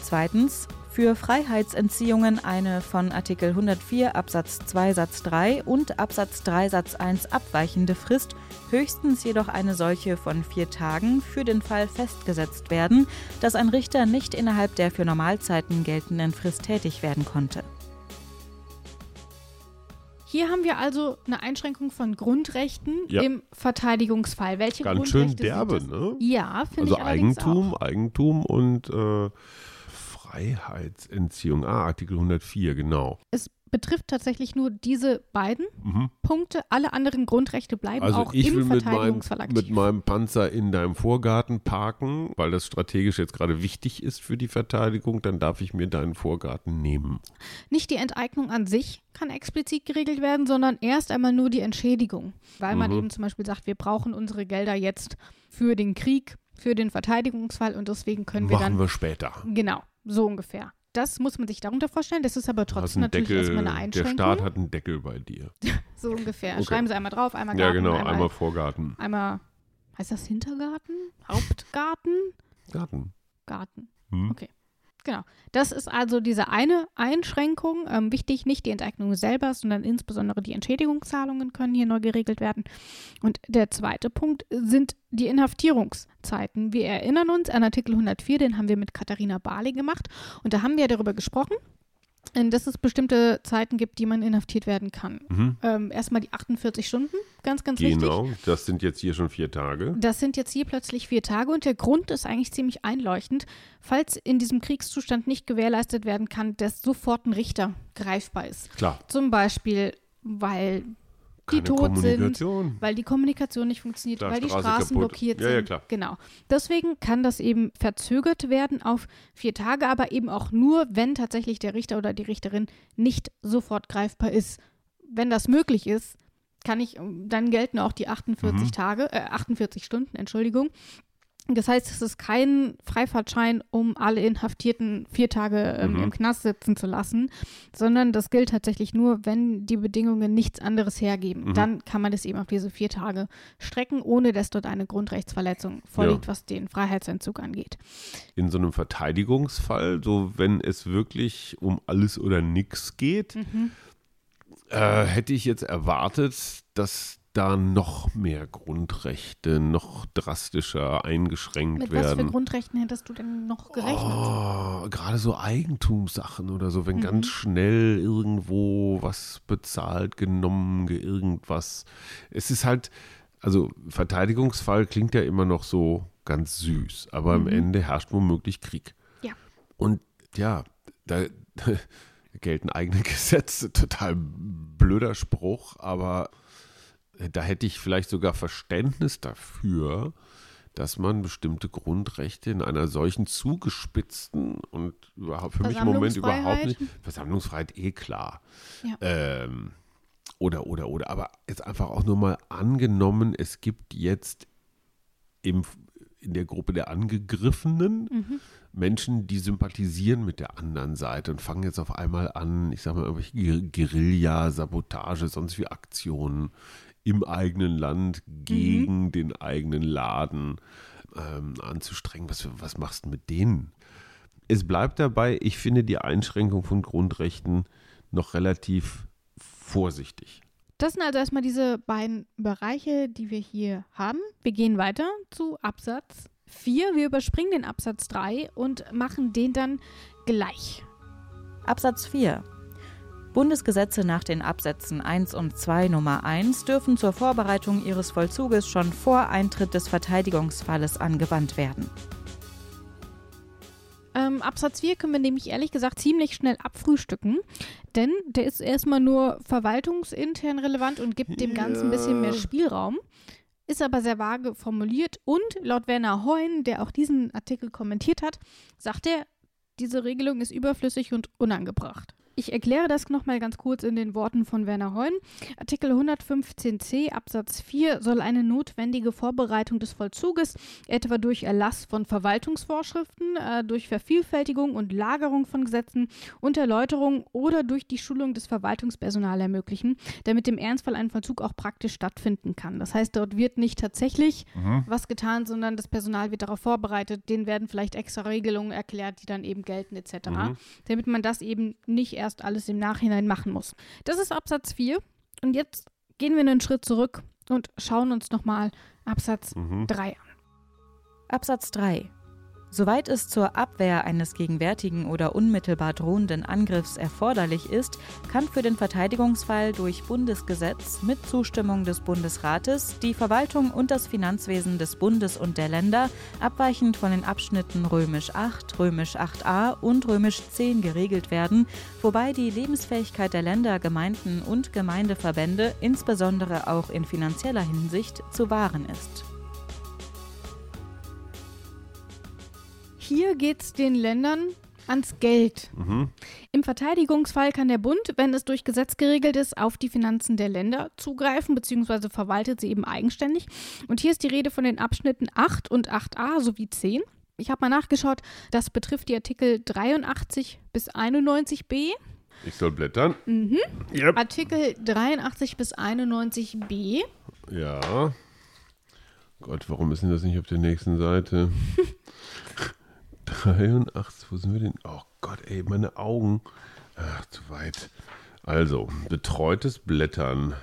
Zweitens für Freiheitsentziehungen eine von Artikel 104 Absatz 2 Satz 3 und Absatz 3 Satz 1 abweichende Frist, höchstens jedoch eine solche von vier Tagen, für den Fall festgesetzt werden, dass ein Richter nicht innerhalb der für Normalzeiten geltenden Frist tätig werden konnte. Hier haben wir also eine Einschränkung von Grundrechten Ja. im Verteidigungsfall. Welche Ganz schön Grundrechte derbe, sind es? ne? Ja, finde Also ich allerdings Eigentum, auch. Eigentum und äh, Freiheitsentziehung. Ah, Artikel 104, genau. Es betrifft tatsächlich nur diese beiden Mhm. Punkte. Alle anderen Grundrechte bleiben Also auch ich im will mit meinem, Verteidigungsfall mit meinem Panzer in deinem Vorgarten parken, weil das strategisch jetzt gerade wichtig ist für die Verteidigung, dann darf ich mir deinen Vorgarten nehmen. Nicht die Enteignung an sich kann explizit geregelt werden, sondern erst einmal nur die Entschädigung. Weil man Mhm. eben zum Beispiel sagt, wir brauchen unsere Gelder jetzt für den Krieg, für den Verteidigungsfall und deswegen können wir Machen dann. wir später. Genau, so ungefähr. Das muss man sich darunter vorstellen. Das ist aber trotzdem natürlich Deckel, erstmal eine der Einschränkung. Staat hat einen Deckel bei dir. So ungefähr. Okay. Schreiben Sie einmal drauf, einmal Ja, Garten, genau, einmal, einmal Vorgarten. einmal, heißt das Hintergarten? Hauptgarten? Garten. Garten. Hm? Okay. Genau. Das ist also diese eine Einschränkung. Ähm, wichtig, nicht die Enteignung selber, sondern insbesondere die Entschädigungszahlungen können hier neu geregelt werden. Und der zweite Punkt sind die Inhaftierungszeiten. Wir erinnern uns an Artikel 104, den haben wir mit Katharina Barley gemacht. Und da haben wir darüber gesprochen, dass es bestimmte Zeiten gibt, die man inhaftiert werden kann. Mhm. Ähm, erstmal die 48 Stunden, ganz, ganz wichtig. Genau, das sind jetzt hier schon vier Tage. Das sind jetzt hier plötzlich vier Tage und der Grund ist eigentlich ziemlich einleuchtend. Falls in diesem Kriegszustand nicht gewährleistet werden kann, dass sofort ein Richter greifbar ist. Klar, Zum Beispiel, weil die tot sind, weil die Kommunikation nicht funktioniert, Klar, weil die Straße Straßen kaputt. blockiert Ja, sind. ja, klar. Genau. Deswegen kann das eben verzögert werden auf vier Tage, aber eben auch nur, wenn tatsächlich der Richter oder die Richterin nicht sofort greifbar ist. Wenn das möglich ist, kann ich, dann gelten auch die 48 Mhm. Tage, äh, 48 Stunden, Entschuldigung. Das heißt, es ist kein Freifahrtschein, um alle Inhaftierten vier Tage ähm, Mhm. im Knast sitzen zu lassen, sondern das gilt tatsächlich nur, wenn die Bedingungen nichts anderes hergeben. Mhm. Dann kann man das eben auf diese vier Tage strecken, ohne dass dort eine Grundrechtsverletzung vorliegt, was den Freiheitsentzug angeht. In so einem Verteidigungsfall, so wenn es wirklich um alles oder nichts geht, Mhm. äh, hätte ich jetzt erwartet, dass da noch mehr Grundrechte noch drastischer eingeschränkt Mit was für werden. Grundrechten hättest du denn noch gerechnet? Oh, gerade so Eigentumssachen oder so, wenn Mhm. ganz schnell irgendwo was bezahlt, genommen, ge- irgendwas. Es ist halt, also Verteidigungsfall klingt ja immer noch so ganz süß, aber Mhm. am Ende herrscht womöglich Krieg. Ja. Und ja, da gelten eigene Gesetze, total blöder Spruch, aber da hätte ich vielleicht sogar Verständnis dafür, dass man bestimmte Grundrechte in einer solchen zugespitzten und überhaupt für mich im Moment überhaupt nicht. Versammlungsfreiheit eh klar. Ja. Ähm, oder, oder, oder. Aber jetzt einfach auch nur mal angenommen, es gibt jetzt im, in der Gruppe der Angegriffenen Mhm. Menschen, die sympathisieren mit der anderen Seite und fangen jetzt auf einmal an, ich sag mal, irgendwelche Guer- Guerilla, Sabotage, sonst wie Aktionen im eigenen Land gegen den eigenen Laden ähm, anzustrengen. Was, was machst du mit denen? Es bleibt dabei, ich finde die Einschränkung von Grundrechten noch relativ vorsichtig. Das sind also erstmal diese beiden Bereiche, die wir hier haben. Wir gehen weiter zu Absatz 4. Wir überspringen den Absatz 3 und machen den dann gleich. Absatz 4. Bundesgesetze nach den Absätzen 1 und 2 Nummer 1 dürfen zur Vorbereitung ihres Vollzuges schon vor Eintritt des Verteidigungsfalles angewandt werden. Ähm, Absatz 4 können wir nämlich ehrlich gesagt ziemlich schnell abfrühstücken, denn der ist erstmal nur verwaltungsintern relevant und gibt dem Ganzen ein bisschen mehr. Spielraum, ist aber sehr vage formuliert und laut Werner Heun, der auch diesen Artikel kommentiert hat, sagt er, diese Regelung ist überflüssig und unangebracht. Ich erkläre das nochmal ganz kurz in den Worten von Werner Heun. Artikel 115c Absatz 4 soll eine notwendige Vorbereitung des Vollzuges, etwa durch Erlass von Verwaltungsvorschriften, äh, durch Vervielfältigung und Lagerung von Gesetzen und Erläuterung oder durch die Schulung des Verwaltungspersonals ermöglichen, damit im Ernstfall ein Vollzug auch praktisch stattfinden kann. Das heißt, dort wird nicht tatsächlich was getan, sondern das Personal wird darauf vorbereitet, denen werden vielleicht extra Regelungen erklärt, die dann eben gelten etc., Mhm. damit man das eben nicht erst alles im Nachhinein machen muss. Das ist Absatz 4 und jetzt gehen wir einen Schritt zurück und schauen uns nochmal Absatz Mhm. 3 an. Absatz 3. Soweit es zur Abwehr eines gegenwärtigen oder unmittelbar drohenden Angriffs erforderlich ist, kann für den Verteidigungsfall durch Bundesgesetz mit Zustimmung des Bundesrates die Verwaltung und das Finanzwesen des Bundes und der Länder abweichend von den Abschnitten römisch 8, römisch 8a und römisch 10 geregelt werden, wobei die Lebensfähigkeit der Länder, Gemeinden und Gemeindeverbände insbesondere auch in finanzieller Hinsicht zu wahren ist. Hier geht es den Ländern ans Geld. Mhm. Im Verteidigungsfall kann der Bund, wenn es durch Gesetz geregelt ist, auf die Finanzen der Länder zugreifen bzw. verwaltet sie eben eigenständig. Und hier ist die Rede von den Abschnitten 8 und 8a sowie 10. Ich habe mal nachgeschaut, das betrifft die Artikel 83 bis 91b. Ich soll blättern. Mhm. Yep. Artikel 83 bis 91b. Ja. Gott, warum ist denn das nicht auf der nächsten Seite? 83, wo sind wir denn? Oh Gott, ey, meine Augen. Ach, zu weit. Also, betreutes Blättern.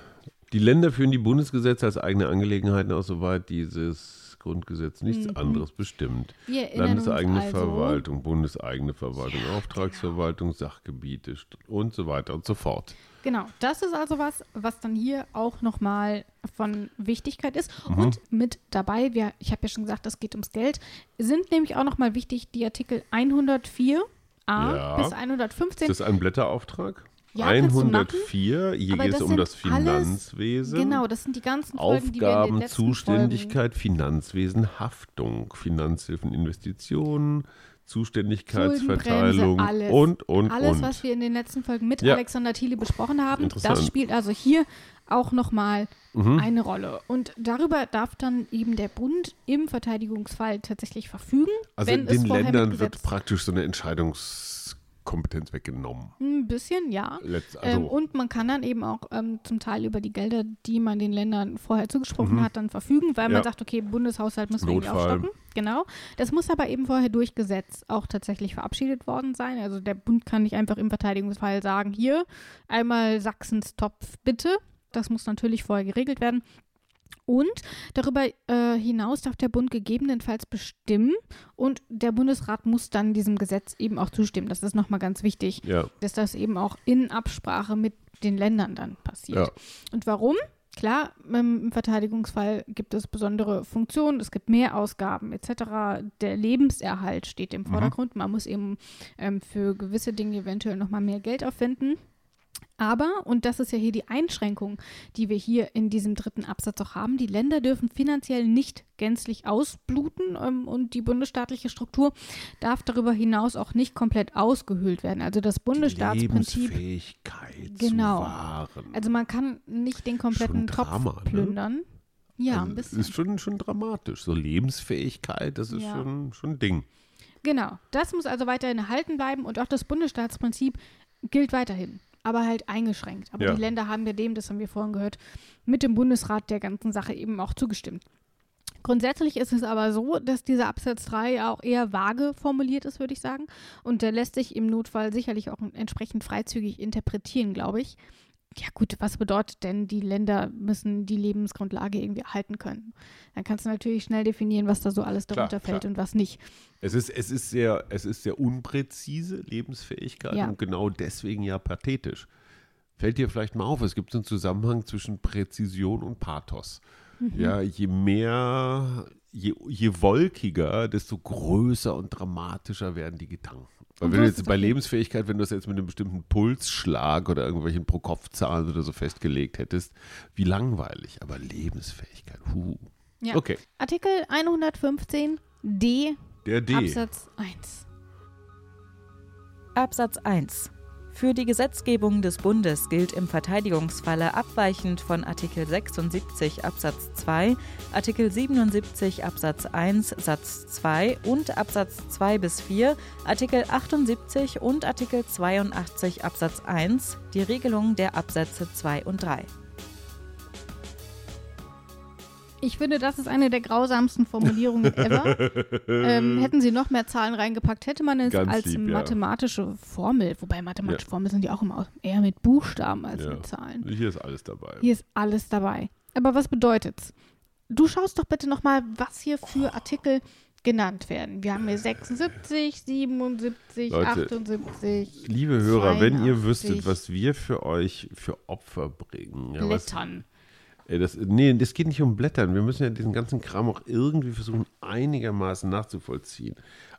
Die Länder führen die Bundesgesetze als eigene Angelegenheiten aus, soweit dieses Grundgesetz nichts Mhm. anderes bestimmt. Landeseigene also, Verwaltung, bundeseigene Verwaltung, Ja, Auftragsverwaltung, Sachgebiete st- und so weiter und so fort. Genau, das ist also was, was dann hier auch nochmal von Wichtigkeit ist. Mhm. Und mit dabei, wir, ich habe ja schon gesagt, es geht ums Geld, sind nämlich auch nochmal wichtig die Artikel 104a Ja. bis 115. Ist das ein Blätterauftrag? Ja, kannst du machen. 104, hier geht es um das alles- Finanzwesen. Genau, das sind die ganzen Folgen, die wir in Aufgaben, Zuständigkeit, Finanzwesen, Haftung, Finanzhilfen, Investitionen, Zuständigkeitsverteilung alles. und, und, alles, und. was wir in den letzten Folgen mit Ja. Alexander Thiele besprochen haben, das spielt also hier auch nochmal Mhm. eine Rolle. Und darüber darf dann eben der Bund im Verteidigungsfall tatsächlich verfügen, Also es den Ländern wird praktisch so eine Entscheidungskompetenz weggenommen. Ein bisschen, ja. Letzt, ähm, also, und man kann dann eben auch ähm, zum Teil über die Gelder, die man den Ländern vorher zugesprochen Mhm. hat, dann verfügen, weil Ja. man sagt, okay, Bundeshaushalt müssen wir irgendwie Notfall. aufstocken. Genau. Das muss aber eben vorher durch Gesetz auch tatsächlich verabschiedet worden sein. Also der Bund kann nicht einfach im Verteidigungsfall sagen, hier einmal Sachsens Topf bitte. Das muss natürlich vorher geregelt werden. Und darüber äh, hinaus darf der Bund gegebenenfalls bestimmen und der Bundesrat muss dann diesem Gesetz eben auch zustimmen. Das ist nochmal ganz wichtig ja, dass das eben auch in Absprache mit den Ländern dann passiert. ja. Und warum? Klar, ähm, im Verteidigungsfall gibt es besondere Funktionen, es gibt mehr Ausgaben etc. Der Lebenserhalt steht im Mhm. Vordergrund. Man muss eben ähm, für gewisse Dinge eventuell nochmal mehr Geld aufwenden. Aber, und das ist ja hier die Einschränkung, die wir hier in diesem dritten Absatz auch haben, die Länder dürfen finanziell nicht gänzlich ausbluten ähm, und die bundesstaatliche Struktur darf darüber hinaus auch nicht komplett ausgehöhlt werden. Also das Bundesstaatsprinzip Lebensfähigkeit Genau. also man kann nicht den kompletten Schon Topf Drama, ne? plündern. Ja, Also, ein bisschen. Ist schon, schon dramatisch. So Lebensfähigkeit, das ist Ja. schon, schon ein Ding. Genau. Das muss also weiterhin erhalten bleiben und auch das Bundesstaatsprinzip gilt weiterhin, aber halt eingeschränkt. Aber Ja. die Länder haben ja dem, das haben wir vorhin gehört, mit dem Bundesrat der ganzen Sache eben auch zugestimmt. Grundsätzlich ist es aber so, dass dieser Absatz 3 auch eher vage formuliert ist, würde ich sagen. Und der lässt sich im Notfall sicherlich auch entsprechend freizügig interpretieren, glaube ich. Ja gut, was bedeutet denn, die Länder müssen die Lebensgrundlage irgendwie erhalten können? Dann kannst du natürlich schnell definieren, was da so alles Klar, darunter fällt klar. und was nicht. Es ist, es ist sehr, es ist sehr unpräzise Lebensfähigkeit Ja. und genau deswegen ja pathetisch. Fällt dir vielleicht mal auf, es gibt so einen Zusammenhang zwischen Präzision und Pathos. Mhm. Ja, je mehr, je, je wolkiger, desto größer und dramatischer werden die Gedanken. Weil wenn du jetzt bei. Lebensfähigkeit, wenn du das jetzt mit einem bestimmten Pulsschlag oder irgendwelchen Pro-Kopf-Zahlen oder so festgelegt hättest, wie langweilig. Aber Lebensfähigkeit, huh. Ja. Okay, Artikel 115 D der D. Absatz 1. Absatz 1. Für die Gesetzgebung des Bundes gilt im Verteidigungsfalle abweichend von Artikel 76 Absatz 2, Artikel 77 Absatz 1 Satz 2 und Absatz 2 bis 4, Artikel 78 und Artikel 82 Absatz 1 die Regelung der Absätze 2 und 3. Ich finde, das ist eine der grausamsten Formulierungen ever. ähm, hätten sie noch mehr Zahlen reingepackt, hätte man es Ganz als lieb, ja. mathematische Formel, wobei mathematische Ja. Formeln sind ja auch immer eher mit Buchstaben als Ja. mit Zahlen. Hier ist alles dabei. Hier ist alles dabei. Aber was bedeutet's? Du schaust doch bitte nochmal, was hier für Artikel genannt werden. Wir haben hier 76, 77, Leute, 78. Liebe Hörer, wenn ihr 82. wüsstet, was wir für euch für Opfer bringen. Ja, was, Blättern. Ey, das, nee, das geht nicht um Blättern. Wir müssen ja diesen ganzen Kram auch irgendwie versuchen, einigermaßen nachzuvollziehen.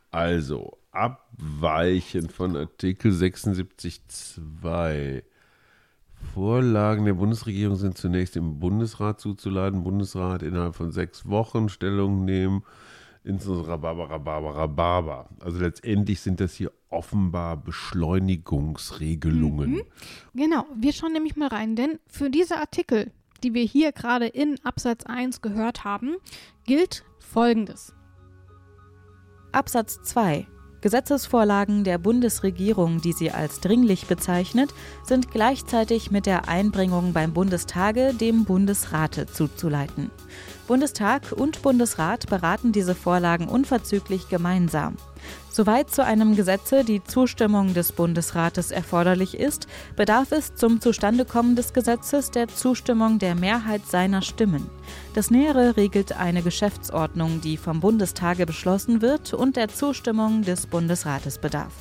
Also, Abweichen von Artikel 76.2. Vorlagen der Bundesregierung sind zunächst im Bundesrat zuzuladen. Bundesrat innerhalb von sechs Wochen Stellung nehmen. Barbara, Barbara. Also letztendlich sind das hier offenbar Beschleunigungsregelungen. Genau, wir schauen nämlich mal rein, denn für diese Artikel, die wir hier gerade in Absatz 1 gehört haben, gilt Folgendes. Absatz 2. Gesetzesvorlagen der Bundesregierung, die sie als dringlich bezeichnet, sind gleichzeitig mit der Einbringung beim Bundestage dem Bundesrate zuzuleiten. Bundestag und Bundesrat beraten diese Vorlagen unverzüglich gemeinsam. Soweit zu einem Gesetze die Zustimmung des Bundesrates erforderlich ist, bedarf es zum Zustandekommen des Gesetzes der Zustimmung der Mehrheit seiner Stimmen. Das Nähere regelt eine Geschäftsordnung, die vom Bundestage beschlossen wird und der Zustimmung des Bundesrates bedarf.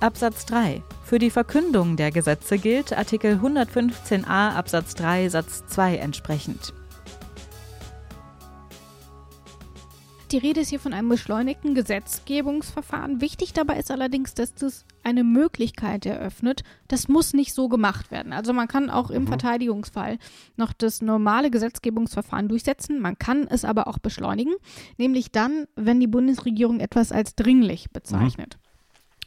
Absatz 3. Für die Verkündung der Gesetze gilt Artikel 115a Absatz 3 Satz 2 entsprechend. Die Rede ist hier von einem beschleunigten Gesetzgebungsverfahren. Wichtig dabei ist allerdings, dass das eine Möglichkeit eröffnet. Das muss nicht so gemacht werden. Also man kann auch im Verteidigungsfall noch das normale Gesetzgebungsverfahren durchsetzen. Man kann es aber auch beschleunigen, nämlich dann, wenn die Bundesregierung etwas als dringlich bezeichnet.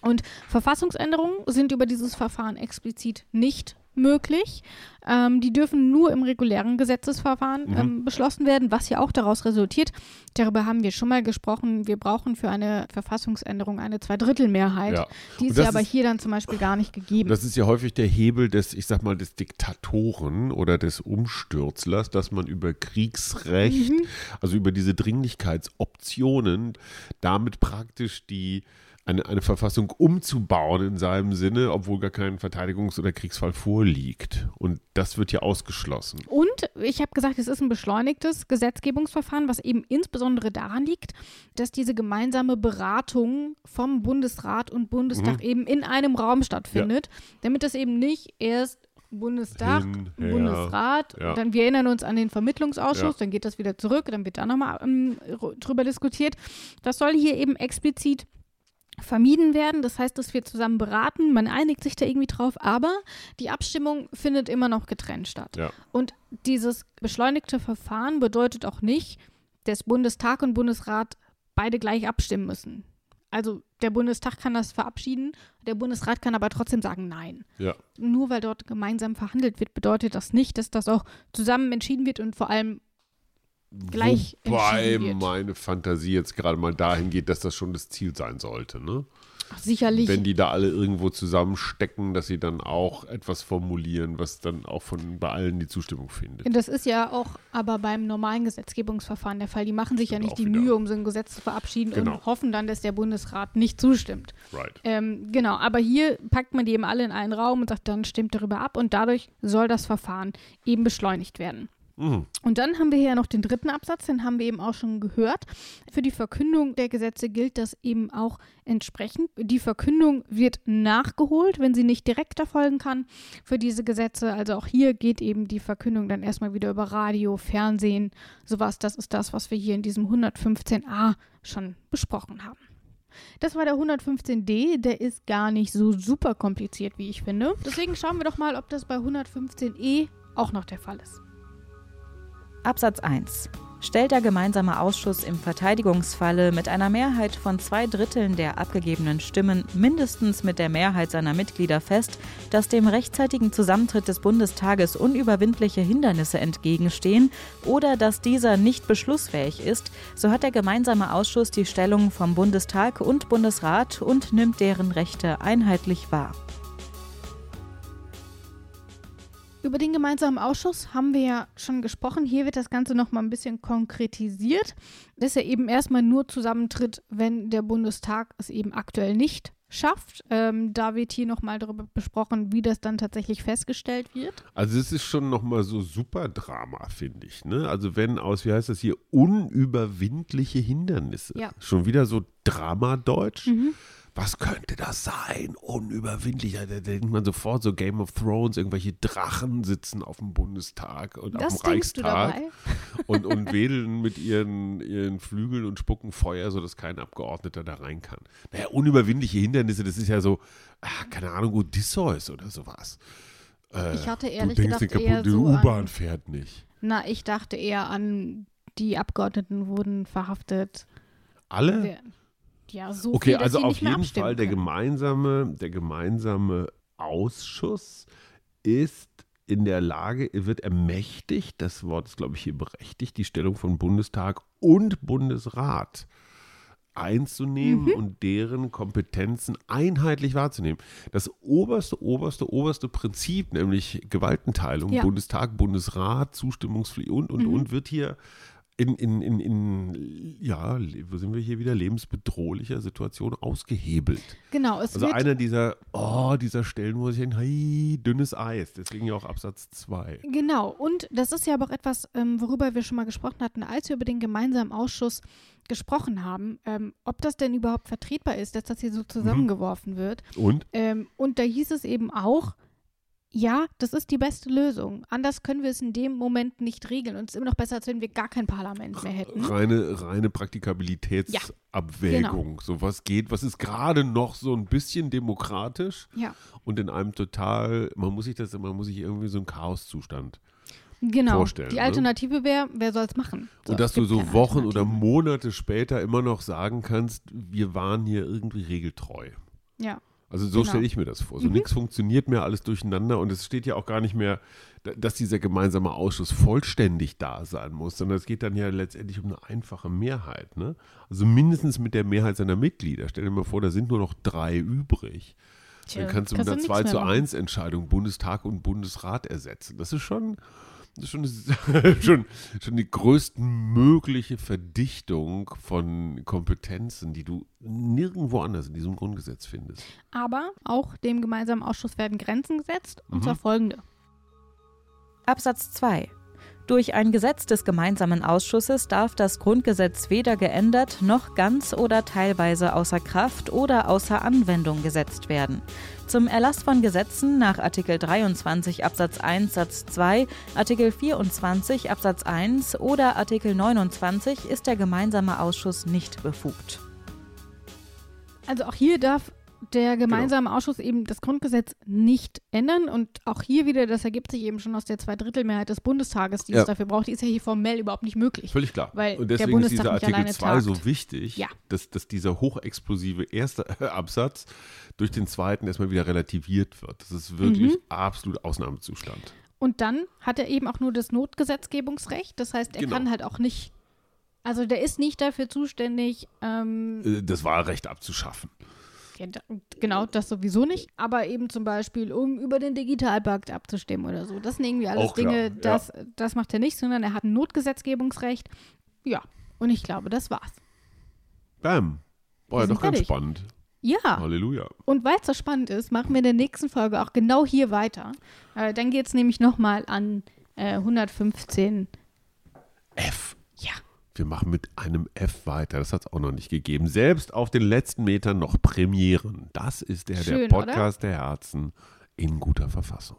Und Verfassungsänderungen sind über dieses Verfahren explizit nicht möglich. Ähm, die dürfen nur im regulären Gesetzesverfahren Mhm. ähm, beschlossen werden, was ja auch daraus resultiert. Darüber haben wir schon mal gesprochen. Wir brauchen für eine Verfassungsänderung eine Zweidrittelmehrheit. Ja. Die ist ja aber ist- hier dann zum Beispiel gar nicht gegeben. Das ist ja häufig der Hebel des, ich sag mal, des Diktatoren oder des Umstürzlers, dass man über Kriegsrecht, also über diese Dringlichkeitsoptionen, damit praktisch die eine, eine Verfassung umzubauen in seinem Sinne, obwohl gar kein Verteidigungs- oder Kriegsfall vorliegt. Und das wird ja ausgeschlossen. Und ich habe gesagt, es ist ein beschleunigtes Gesetzgebungsverfahren, was eben insbesondere daran liegt, dass diese gemeinsame Beratung vom Bundesrat und Bundestag eben in einem Raum stattfindet, damit das eben nicht erst Bundestag, Hin, her, Bundesrat, ja. dann wir erinnern uns an den Vermittlungsausschuss, Ja. dann geht das wieder zurück, dann wird da nochmal ähm, drüber diskutiert. Das soll hier eben explizit vermieden werden. Das heißt, dass wir zusammen beraten, man einigt sich da irgendwie drauf, aber die Abstimmung findet immer noch getrennt statt. Ja. Und dieses beschleunigte Verfahren bedeutet auch nicht, dass Bundestag und Bundesrat beide gleich abstimmen müssen. Also der Bundestag kann das verabschieden, der Bundesrat kann aber trotzdem sagen Nein. Ja. Nur weil dort gemeinsam verhandelt wird, bedeutet das nicht, dass das auch zusammen entschieden wird und vor allem gleich Wobei meine Fantasie jetzt gerade mal dahin geht, dass das schon das Ziel sein sollte. Ne? sicherlich. Wenn die da alle irgendwo zusammenstecken, dass sie dann auch etwas formulieren, was dann auch von bei allen die Zustimmung findet. Das ist ja auch aber beim normalen Gesetzgebungsverfahren der Fall. Die machen sich ja nicht die wieder. Mühe, um so ein Gesetz zu verabschieden Genau. und hoffen dann, dass der Bundesrat nicht zustimmt. Right. Ähm, genau, aber hier packt man die eben alle in einen Raum und sagt, dann stimmt darüber ab und dadurch soll das Verfahren eben beschleunigt werden. Mhm. Und dann haben wir hier noch den dritten Absatz, den haben wir eben auch schon gehört. Für die Verkündung der Gesetze gilt das eben auch entsprechend. Die Verkündung wird nachgeholt, wenn sie nicht direkt erfolgen kann für diese Gesetze. Also auch hier geht eben die Verkündung dann erstmal wieder über Radio, Fernsehen, sowas. Das ist das, was wir hier in diesem 115a schon besprochen haben. Das war der 115d, der ist gar nicht so super kompliziert, wie ich finde. Deswegen schauen wir doch mal, ob das bei 115e auch noch der Fall ist. Absatz 1. Stellt der gemeinsame Ausschuss im Verteidigungsfalle mit einer Mehrheit von zwei Dritteln der abgegebenen Stimmen mindestens mit der Mehrheit seiner Mitglieder fest, dass dem rechtzeitigen Zusammentritt des Bundestages unüberwindliche Hindernisse entgegenstehen oder dass dieser nicht beschlussfähig ist, so hat der gemeinsame Ausschuss die Stellung vom Bundestag und Bundesrat und nimmt deren Rechte einheitlich wahr. Über den gemeinsamen Ausschuss haben wir ja schon gesprochen. Hier wird das Ganze noch mal ein bisschen konkretisiert, dass er eben erstmal nur zusammentritt, wenn der Bundestag es eben aktuell nicht schafft. Ähm, da wird hier nochmal darüber besprochen, wie das dann tatsächlich festgestellt wird. Also es ist schon nochmal so super Drama, finde ich. Ne? Also wenn aus, wie heißt das hier, unüberwindliche Hindernisse. Ja. Schon wieder so Drama-Deutsch. Mhm. Was könnte das sein? Unüberwindlich. Da denkt man sofort so Game of Thrones, irgendwelche Drachen sitzen auf dem Bundestag und Das auf dem du Reichstag und, und wedeln mit ihren, ihren Flügeln und spucken Feuer, sodass kein Abgeordneter da rein kann. Naja, unüberwindliche Hindernisse, das ist ja so, ah, keine Ahnung, Odysseus oder sowas. Äh, Ich hatte du ehrlich denkst, gedacht die eher so U-Bahn fährt nicht. Na, ich dachte eher an, die Abgeordneten wurden verhaftet. Alle? Ja, so Okay, viel, also auf jeden Fall der gemeinsame, der gemeinsame Ausschuss ist in der Lage, wird ermächtigt, das Wort ist, glaube ich, hier berechtigt, die Stellung von Bundestag und Bundesrat einzunehmen Mhm. und deren Kompetenzen einheitlich wahrzunehmen. Das oberste, oberste, oberste Prinzip, nämlich Gewaltenteilung, Ja. Bundestag, Bundesrat, Zustimmungspflicht und, und, Mhm. und, wird hier in, in, in, in, ja, wo sind wir hier wieder, lebensbedrohlicher Situation ausgehebelt. Genau, es Also wird einer dieser, oh, dieser Stellen, wo ich denke, hey, dünnes Eis, deswegen ja auch Absatz 2. Genau, und das ist ja aber auch etwas, ähm, worüber wir schon mal gesprochen hatten, als wir über den gemeinsamen Ausschuss gesprochen haben, ähm, ob das denn überhaupt vertretbar ist, dass das hier Mhm. so zusammengeworfen wird. Und? Ähm, und da hieß es eben auch, ja, das ist die beste Lösung. Anders können wir es in dem Moment nicht regeln. Und es ist immer noch besser, als wenn wir gar kein Parlament mehr hätten. Reine, reine Praktikabilitätsabwägung. genau. So was geht, was ist gerade noch so ein bisschen demokratisch Ja, und in einem total, man muss sich das, man muss sich irgendwie so einen Chaoszustand. genau. Vorstellen, die ne? Alternative wäre, wer soll es machen? So, und dass du so Wochen oder. Monate später immer noch sagen kannst, wir waren hier irgendwie regeltreu. Ja, Also so Genau. stelle ich mir das vor. So Mhm. nichts funktioniert mehr, alles durcheinander und es steht ja auch gar nicht mehr, da- dass dieser gemeinsame Ausschuss vollständig da sein muss, sondern es geht dann ja letztendlich um eine einfache Mehrheit. Ne? Also mindestens mit der Mehrheit seiner Mitglieder. Stell dir mal vor, da sind nur noch drei übrig. Tja, Dann kannst du mit einer nichts 2 mehr zu machen. 1 Entscheidung Bundestag und Bundesrat ersetzen. Das ist schon, schon, schon, schon die größtmögliche Verdichtung von Kompetenzen, die du nirgendwo anders in diesem Grundgesetz findest. Aber auch dem gemeinsamen Ausschuss werden Grenzen gesetzt, und Mhm. zwar folgende. Absatz 2. Durch ein Gesetz des gemeinsamen Ausschusses darf das Grundgesetz weder geändert noch ganz oder teilweise außer Kraft oder außer Anwendung gesetzt werden. Zum Erlass von Gesetzen nach Artikel 23 Absatz 1 Satz 2, Artikel 24 Absatz 1 oder Artikel 29 ist der gemeinsame Ausschuss nicht befugt. Also auch hier darf der Genau. gemeinsame Ausschuss eben das Grundgesetz nicht ändern. Und auch hier wieder, das ergibt sich eben schon aus der Zweidrittelmehrheit des Bundestages, die Ja. es dafür braucht. Die ist ja hier formell überhaupt nicht möglich. Völlig klar. Weil und der deswegen ist dieser Artikel alleine 2 so wichtig, Ja. dass, dass dieser hochexplosive erste Absatz durch den zweiten erstmal wieder relativiert wird. Das ist wirklich Mhm. absolut Ausnahmezustand. Und dann hat er eben auch nur das Notgesetzgebungsrecht. Das heißt, er Genau. kann halt auch nicht, also der ist nicht dafür zuständig, ähm, Äh, Das Wahlrecht abzuschaffen. Ja, da- genau, das sowieso nicht, aber eben zum Beispiel, um über den Digitalpakt abzustimmen oder so. Das sind irgendwie alles Auch klar, Dinge, ja. das, das macht er nicht, sondern er hat ein Notgesetzgebungsrecht. Ja, und ich glaube, das war's. Bam. War ja doch ganz fertig. spannend. Ja, Halleluja. und weil es so spannend ist, machen wir in der nächsten Folge auch genau hier weiter. Äh, dann geht es nämlich nochmal an äh, 115. F. Ja. Wir machen mit einem F weiter. Das hat es auch noch nicht gegeben. Selbst auf den letzten Metern noch Premieren. Das ist der, der Schön, Podcast der Herzen in guter Verfassung.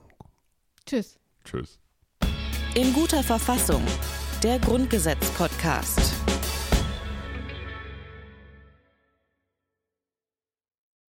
Tschüss. Tschüss. In guter Verfassung. Der Grundgesetz-Podcast.